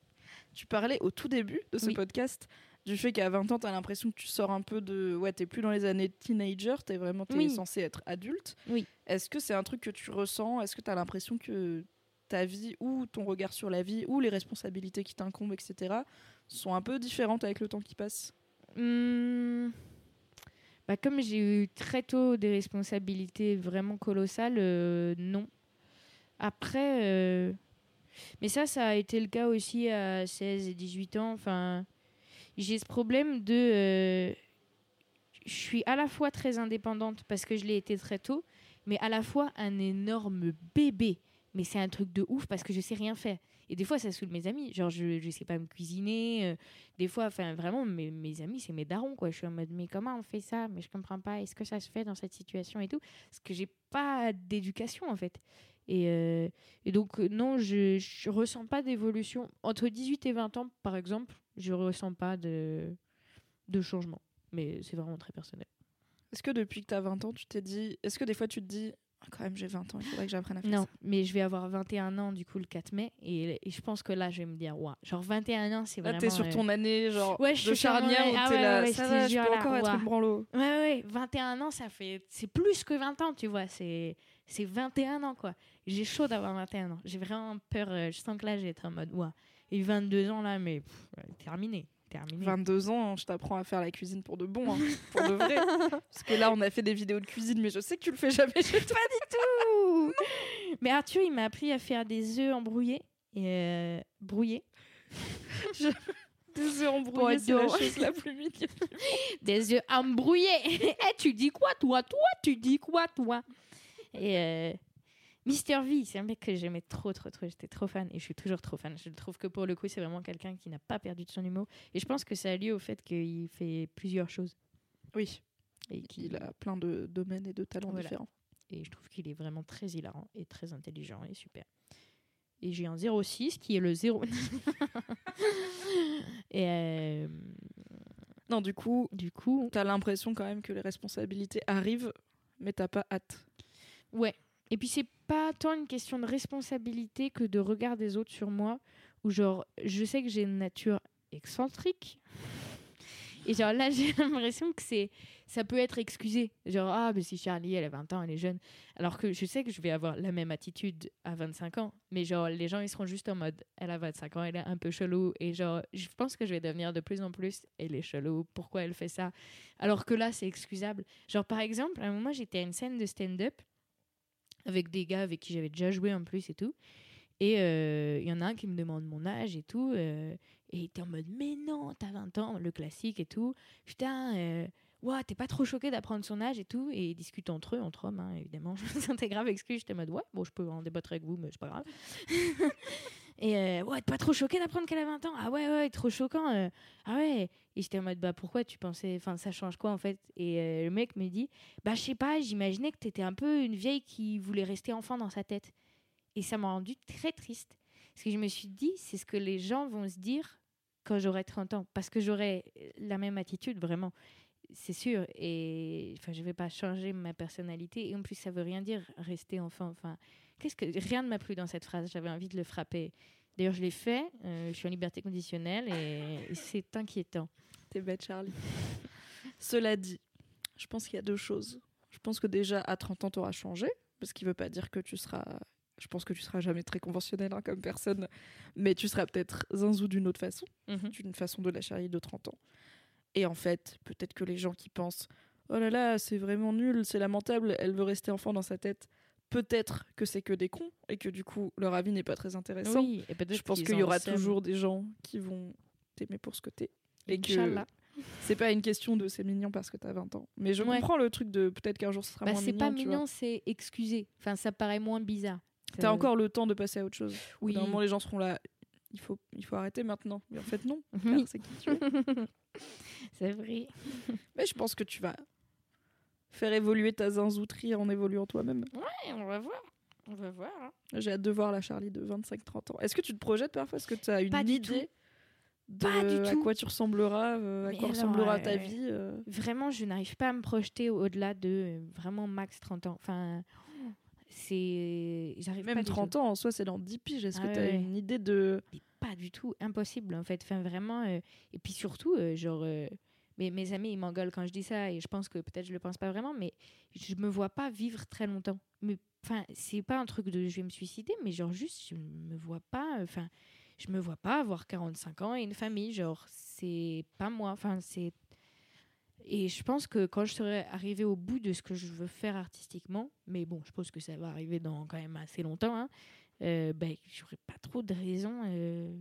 Tu parlais au tout début de ce Oui. podcast du fait qu'à 20 ans, t'as l'impression que tu sors un peu de. Ouais, t'es plus dans les années teenager, t'es vraiment t'es Oui. censé être adulte. Oui. Est-ce que c'est un truc que tu ressens? Est-ce que t'as l'impression que ta vie ou ton regard sur la vie ou les responsabilités qui t'incombent, etc., sont un peu différentes avec le temps qui passe? Hum, bah, comme j'ai eu très tôt des responsabilités vraiment colossales, euh, non. Après, euh, mais ça, ça a été le cas aussi à 16 et 18 ans. Enfin, j'ai ce problème de. euh, je suis à la fois très indépendante parce que je l'ai été très tôt, mais à la fois un énorme bébé. Mais c'est un truc de ouf parce que je sais rien faire. Et des fois, ça saoule mes amis. Genre, je, je sais pas me cuisiner. euh, des fois, enfin, vraiment, mes, mes amis, c'est mes darons, quoi. Je suis en mode, mais comment on fait ça? Mais je comprends pas. Est-ce que ça se fait dans cette situation et tout? Parce que j'ai pas d'éducation, en fait. Et, euh, et donc, euh, non, je, je ressens pas d'évolution. Entre 18 et 20 ans, par exemple, je ressens pas de, de changement. Mais c'est vraiment très personnel. Est-ce que depuis que t'as 20 ans, tu t'es dit. Est-ce que des fois tu te dis Ah, Quand même, j'ai 20 ans, il faudrait que j'apprenne à faire Non, ça. mais je vais avoir 21 ans du coup le 4 mai et, et je pense que là je vais me dire waouh, genre 21 ans c'est Là, vraiment t'es sur euh, ton année, genre, Ouais, je de charnière où Ah t'es ouais, là. ouais, ça va, je peux là, encore être ouah. une branlo. Ouais, ouais, 21 ans, ça fait. C'est plus que 20 ans, tu vois. C'est c'est 21 ans, quoi. J'ai chaud d'avoir 21 ans. J'ai vraiment peur. euh, Je sens que là, j'ai été en mode, ouah. Et 22 ans, là, mais pff, ouais, terminé. Terminé. 22 ans, je t'apprends à faire la cuisine pour de bon, hein, pour de vrai. Parce que là, on a fait des vidéos de cuisine, mais je sais que tu le fais jamais chez toi. Ouh. Mais Arthur, il m'a appris à faire des œufs embrouillés. Et euh, brouillés. Des œufs embrouillés, c'est la chose la plus mignonne. Des œufs embrouillés. Eh, tu dis quoi, toi? Toi, tu dis quoi, toi? Et euh, Mister V, c'est un mec que j'aimais trop, trop, trop. J'étais trop fan et je suis toujours trop fan. Je trouve que pour le coup, c'est vraiment quelqu'un qui n'a pas perdu de son humour. Et je pense que ça a lieu au fait qu'il fait plusieurs choses. Oui, Et, il qu'il a plein de domaines et de talents Voilà. différents. et je trouve qu'il est vraiment très hilarant et très intelligent et super. Et j'ai un 06 qui est le 0. et euh, Non, du coup, du coup, t'as l'impression quand même que les responsabilités arrivent, mais t'as pas hâte. Ouais. Et puis c'est pas tant une question de responsabilité que de regard des autres sur moi, où genre je sais que j'ai une nature excentrique. Et genre là j'ai l'impression que c'est ça peut être excusé. Genre ah mais si Charlie elle a 20 ans, elle est jeune. Alors que je sais que je vais avoir la même attitude à 25 ans, mais genre les gens ils seront juste en mode elle a 25 ans, elle est un peu chelou et genre je pense que je vais devenir de plus en plus elle est chelou, pourquoi elle fait ça? Alors que là c'est excusable. Genre par exemple, à un moment j'étais à une scène de stand-up avec des gars avec qui j'avais déjà joué en plus et tout. Et euh, il y en a un qui me demande mon âge et tout. euh, et il était en mode, mais non, t'as 20 ans, le classique et tout. Putain, euh, t'es pas trop choqué d'apprendre son âge et tout. Et ils discutent entre eux, entre hommes, hein, évidemment. Je me sentais grave exclu. J'étais en mode, ouais, bon, je peux en débattre avec vous, mais c'est pas grave. et euh, ouais, pas trop choqué d'apprendre qu'elle a 20 ans Ah ouais, ouais, trop choquant. euh. ah ouais. Et j'étais en mode, bah pourquoi tu pensais, enfin, ça change quoi en fait? Et euh, le mec me dit, bah, je sais pas, j'imaginais que t'étais un peu une vieille qui voulait rester enfant dans sa tête. Et ça m'a rendu très triste. Parce que je me suis dit, c'est ce que les gens vont se dire quand j'aurai 30 ans. Parce que j'aurai la même attitude, vraiment. C'est sûr. Et enfin, je vais pas changer ma personnalité. Et en plus, ça veut rien dire rester enfant. Enfin, qu'est-ce que rien ne m'a plu dans cette phrase. J'avais envie de le frapper. D'ailleurs, je l'ai fait. Euh, je suis en liberté conditionnelle et, et c'est inquiétant. T'es bête, Charlie. Cela dit, je pense qu'il y a deux choses. Je pense que déjà, à 30 ans, t'auras changé, parce qu'il veut pas dire que tu seras... Je pense que tu seras jamais très conventionnel hein, comme personne, mais tu seras peut-être zinzou d'une autre façon, d'une façon de la Charlie de 30 ans. Et en fait, peut-être que les gens qui pensent « Oh là là, c'est vraiment nul, c'est lamentable, elle veut rester enfant dans sa tête », peut-être que c'est que des cons, et que du coup, leur avis n'est pas très intéressant. Oui, et peut-être Je pense qu'il y aura toujours des gens qui vont t'aimer pour ce t'es. Et que Inch'Allah. c'est pas une question de c'est mignon parce que t'as 20 ans. Mais je Ouais. comprends le truc de peut-être qu'un jour ce sera Bah, moins c'est mignon. pas tu mignon, c'est excusé. Enfin, ça paraît moins bizarre. T'as Euh, encore le temps de passer à autre chose. Oui. moment, les gens seront là. Il faut, il faut arrêter maintenant. Mais en fait, non. Oui. car c'est qui tu es. c'est vrai. Mais je pense que tu vas faire évoluer ta zinzouterie en évoluant toi-même. Ouais, on va voir. On va voir. hein. J'ai hâte de voir la Charlie de 25-30 ans. Est-ce que tu te projettes parfois? Est-ce que tu as une Pas du idée de Pas du à tout. quoi tu ressembleras, euh, à Mais quoi alors, ressemblera ta euh, vie euh, Vraiment, je n'arrive pas à me projeter au-delà de euh, vraiment max 30 ans. Enfin, c'est. J'arrive pas Même du 30 tout. ans en soi, c'est dans 10 piges. Est-ce Ah que tu as ouais. une idée de. Mais pas du tout. Impossible, en fait. Enfin, vraiment. euh, Et puis surtout, euh, genre. euh, Mes, mes amis, ils m'engueulent quand je dis ça et je pense que peut-être je le pense pas vraiment, mais je me vois pas vivre très longtemps. Mais enfin, c'est pas un truc de je vais me suicider, mais genre juste, je me vois pas. Enfin, je me vois pas avoir 45 ans et une famille. Genre, c'est pas moi. Enfin, c'est. Et je pense que quand je serai arrivée au bout de ce que je veux faire artistiquement, mais bon, je pense que ça va arriver dans quand même assez longtemps, hein, euh, ben, j'aurai pas trop de raisons. euh,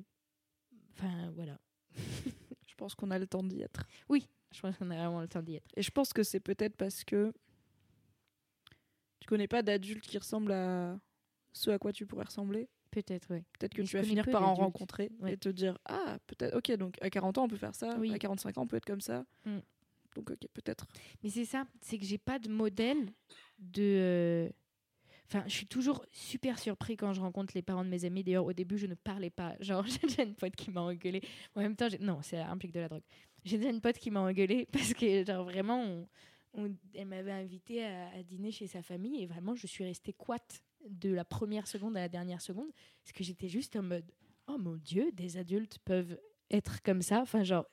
Enfin, voilà. Pense qu'on a le temps d'y être. Je pense qu'on a vraiment le temps d'y être. Et je pense que c'est peut-être parce que tu connais pas d'adultes qui ressemblent à ce à quoi tu pourrais ressembler. Peut-être, oui. Peut-être que Mais tu vas finir par en rencontrer Ouais. et te dire Ah, peut-être, ok, donc à 40 ans on peut faire ça, Oui. à 45 ans on peut être comme ça. Mm. Donc, ok, peut-être. Mais c'est ça, c'est que j'ai pas de modèle de. Enfin, je suis toujours super surpris quand je rencontre les parents de mes amis. D'ailleurs, au début, je ne parlais pas. Genre, j'ai déjà une pote qui m'a engueulé. En même temps, non, ça implique de la drogue. J'ai déjà une pote qui m'a engueulé parce que, genre, vraiment, elle m'avait invité à, dîner chez sa famille et vraiment, je suis restée quate de la première seconde à la dernière seconde parce que j'étais juste en mode oh mon dieu, des adultes peuvent être comme ça. Enfin, genre.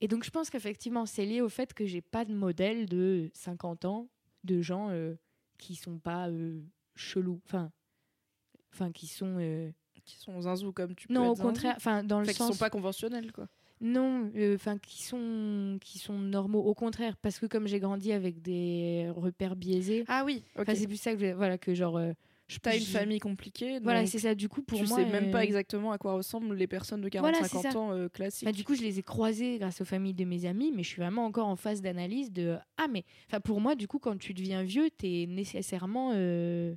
Et donc, je pense qu'effectivement, c'est lié au fait que j'ai pas de modèle de 50 ans de gens euh, qui sont pas euh, chelous. Enfin, enfin, qui sont. euh, Qui sont zinzous comme tu peux non, être au zinzou. contraire. Enfin, dans le Enfin, qui sens. sont pas conventionnels, quoi. Non, euh, enfin qui sont qui sont normaux. Au contraire, parce que comme j'ai grandi avec des repères biaisés, Ah oui, ok. c'est plus ça que je- voilà que genre. Euh, je T'as une famille compliquée. Voilà, c'est ça. Du coup, pour tu moi, sais même euh, pas exactement à quoi ressemblent les personnes de Voilà, 40-50 c'est ça. ans euh, classiques. Bah, du coup, je les ai croisés grâce aux familles de mes amis, mais je suis vraiment encore en phase d'analyse de ah mais enfin pour moi du coup quand tu deviens vieux, t'es nécessairement euh,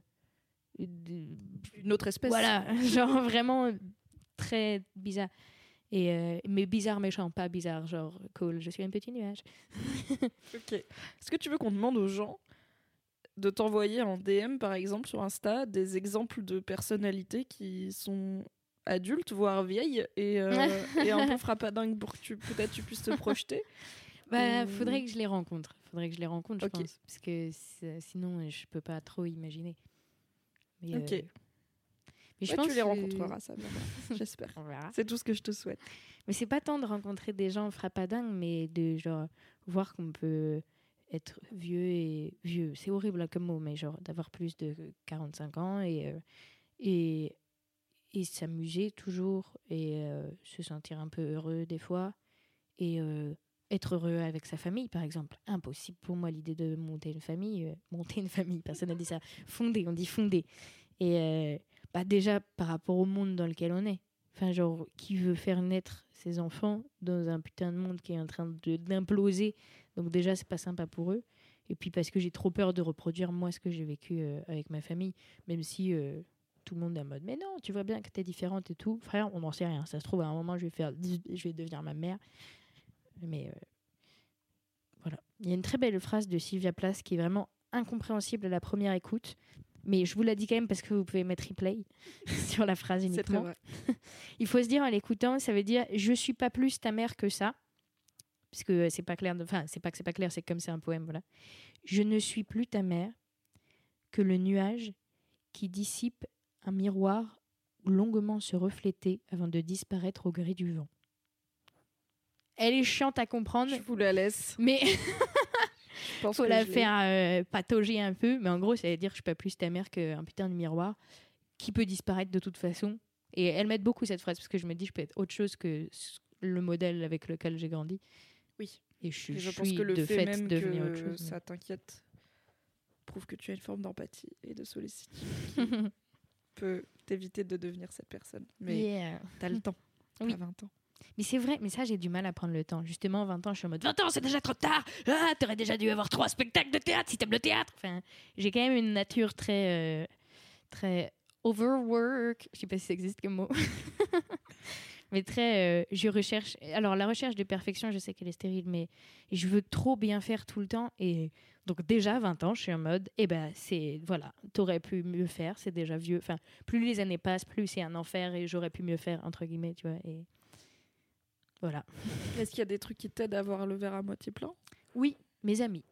une autre espèce. voilà genre vraiment très bizarre et euh, mais bizarre méchant, pas bizarre genre cool. Je suis un petit nuage. Ok. Est-ce que tu veux qu'on demande aux gens de t'envoyer en DM, par exemple, sur Insta, des exemples de personnalités qui sont adultes, voire vieilles, et, euh, et un peu frappadingues pour que tu, peut-être tu puisses te projeter Bah, Ou- faudrait que je les rencontre. Faudrait que je les rencontre, je pense. Parce que sinon, je peux pas trop imaginer. Mais, Ok. euh, mais je Ouais, pense tu les que- rencontreras, ça. J'espère. C'est tout ce que je te souhaite. Mais c'est pas tant de rencontrer des gens frappadingues, mais de genre voir qu'on peut être vieux et vieux. C'est horrible hein, comme mot, mais genre d'avoir plus de 45 ans et, euh, et, et s'amuser toujours et euh, se sentir un peu heureux des fois et euh, être heureux avec sa famille, par exemple. Impossible pour moi l'idée de monter une famille. monter une famille, personne n'a dit ça. Fonder, on dit fonder. Et bah déjà par rapport au monde dans lequel on est. Enfin, genre, qui veut faire naître ses enfants dans un putain de monde qui est en train d'imploser Donc, déjà, c'est pas sympa pour eux. Et puis, parce que j'ai trop peur de reproduire, moi, ce que j'ai vécu euh, avec ma famille, même si euh, tout le monde est en mode, mais non, tu vois bien que t'es différente et tout. Frère, on n'en sait rien. Ça se trouve, à un moment, je vais, faire, je vais devenir ma mère. Mais euh, voilà. Il y a une très belle phrase de Sylvia Plath qui est vraiment incompréhensible à la première écoute. Mais je vous la dis quand même parce que vous pouvez mettre replay sur la phrase uniquement. vrai. Il faut se dire en l'écoutant, ça veut dire je suis pas plus ta mère que ça. Parce que c'est pas clair. Enfin, c'est pas que c'est pas clair, c'est comme c'est un poème, voilà. Je ne suis plus ta mère que le nuage qui dissipe un miroir longuement se refléter avant de disparaître au gré du vent. Elle est chiante à comprendre, Je vous la laisse. mais pense faut la faire euh, patauger un peu. Mais en gros, ça veut dire que je suis pas plus ta mère qu'un putain de miroir qui peut disparaître de toute façon. Et elle m'aide beaucoup cette phrase parce que je me dis je peux être autre chose que le modèle avec lequel j'ai grandi. Oui. Et je, Et je je pense suis que le de fait, même devenir que autre chose. ça t'inquiète prouve que tu as une forme d'empathie et de sollicitude peut t'éviter de devenir cette personne. Mais Yeah. t'as le temps. Oui. T'as 20 ans. Mais c'est vrai, mais ça j'ai du mal à prendre le temps. Justement, 20 ans, je suis en mode 20 ans, c'est déjà trop tard. Ah, t'aurais déjà dû avoir trois spectacles de théâtre si t'aimes le théâtre. Enfin, j'ai quand même une nature très, euh, très overwork. Je sais pas si ça existe comme mot. mais très, euh, je recherche. Alors la recherche de perfection, je sais qu'elle est stérile, mais je veux trop bien faire tout le temps. Et donc déjà 20 ans, je suis en mode, eh ben c'est voilà, t'aurais pu mieux faire, c'est déjà vieux. Enfin, plus les années passent, plus c'est un enfer et j'aurais pu mieux faire entre guillemets, tu vois. Et voilà. Est-ce qu'il y a des trucs qui t'aident à voir le verre à moitié plein? Oui, mes amis.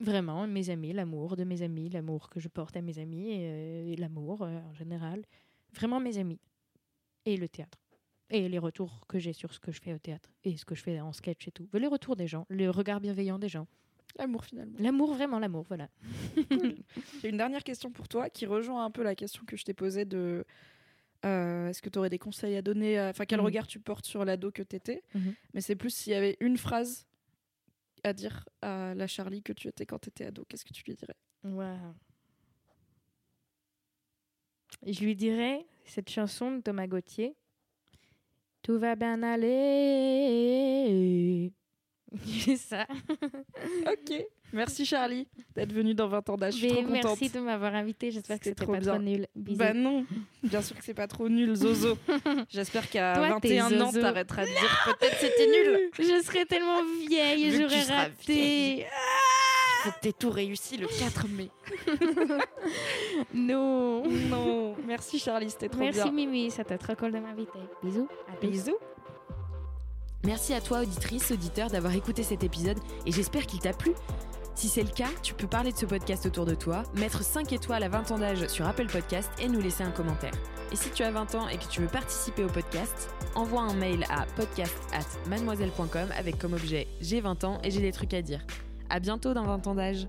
Vraiment, mes amis, l'amour de mes amis, l'amour que je porte à mes amis, et, euh, et l'amour euh, en général. Vraiment mes amis. Et le théâtre. Et les retours que j'ai sur ce que je fais au théâtre. Et ce que je fais en sketch et tout. Les retours des gens, le regard bienveillant des gens. L'amour finalement. L'amour, vraiment l'amour, voilà. J'ai une dernière question pour toi qui rejoint un peu la question que je t'ai posée de euh, est-ce que tu aurais des conseils à donner à- Enfin, quel Mhm. regard tu portes sur l'ado que t'étais? Mhm. Mais c'est plus s'il y avait une phrase à dire à la Charlie que tu étais quand t'étais ado. Qu'est-ce que tu lui dirais? Je lui dirais cette chanson de Thomas Gauthier. Tout va bien aller. C'est ça. Ok. Merci Charlie d'être venue dans 20 ans d'âge. Je suis trop contente. merci de m'avoir invité. J'espère que C'était pas bien. trop nul. Bisous. Bah non, bien sûr que c'est pas trop nul, Zozo. J'espère qu'à Toi, t'es 21 ans, t'arrêteras de dire peut-être c'était nul. Je serais tellement vieille, tu j'aurais raté. Vieille. Faut que t'aies tout réussi le 4 mai. Non. Non, merci Charlie, c'était trop Merci bien. Mimi, ça t'a trop cool de m'inviter. Bisous. À plus. Bisous. Merci à toi, auditrice, auditeur, d'avoir écouté cet épisode et j'espère qu'il t'a plu. Si c'est le cas, tu peux parler de ce podcast autour de toi, mettre 5 étoiles à 20 ans d'âge sur Apple Podcast et nous laisser un commentaire. Et si tu as 20 ans et que tu veux participer au podcast, envoie un mail à podcast at mademoiselle.com avec comme objet J'ai 20 ans et j'ai des trucs à dire. À bientôt dans 20 ans d'âge.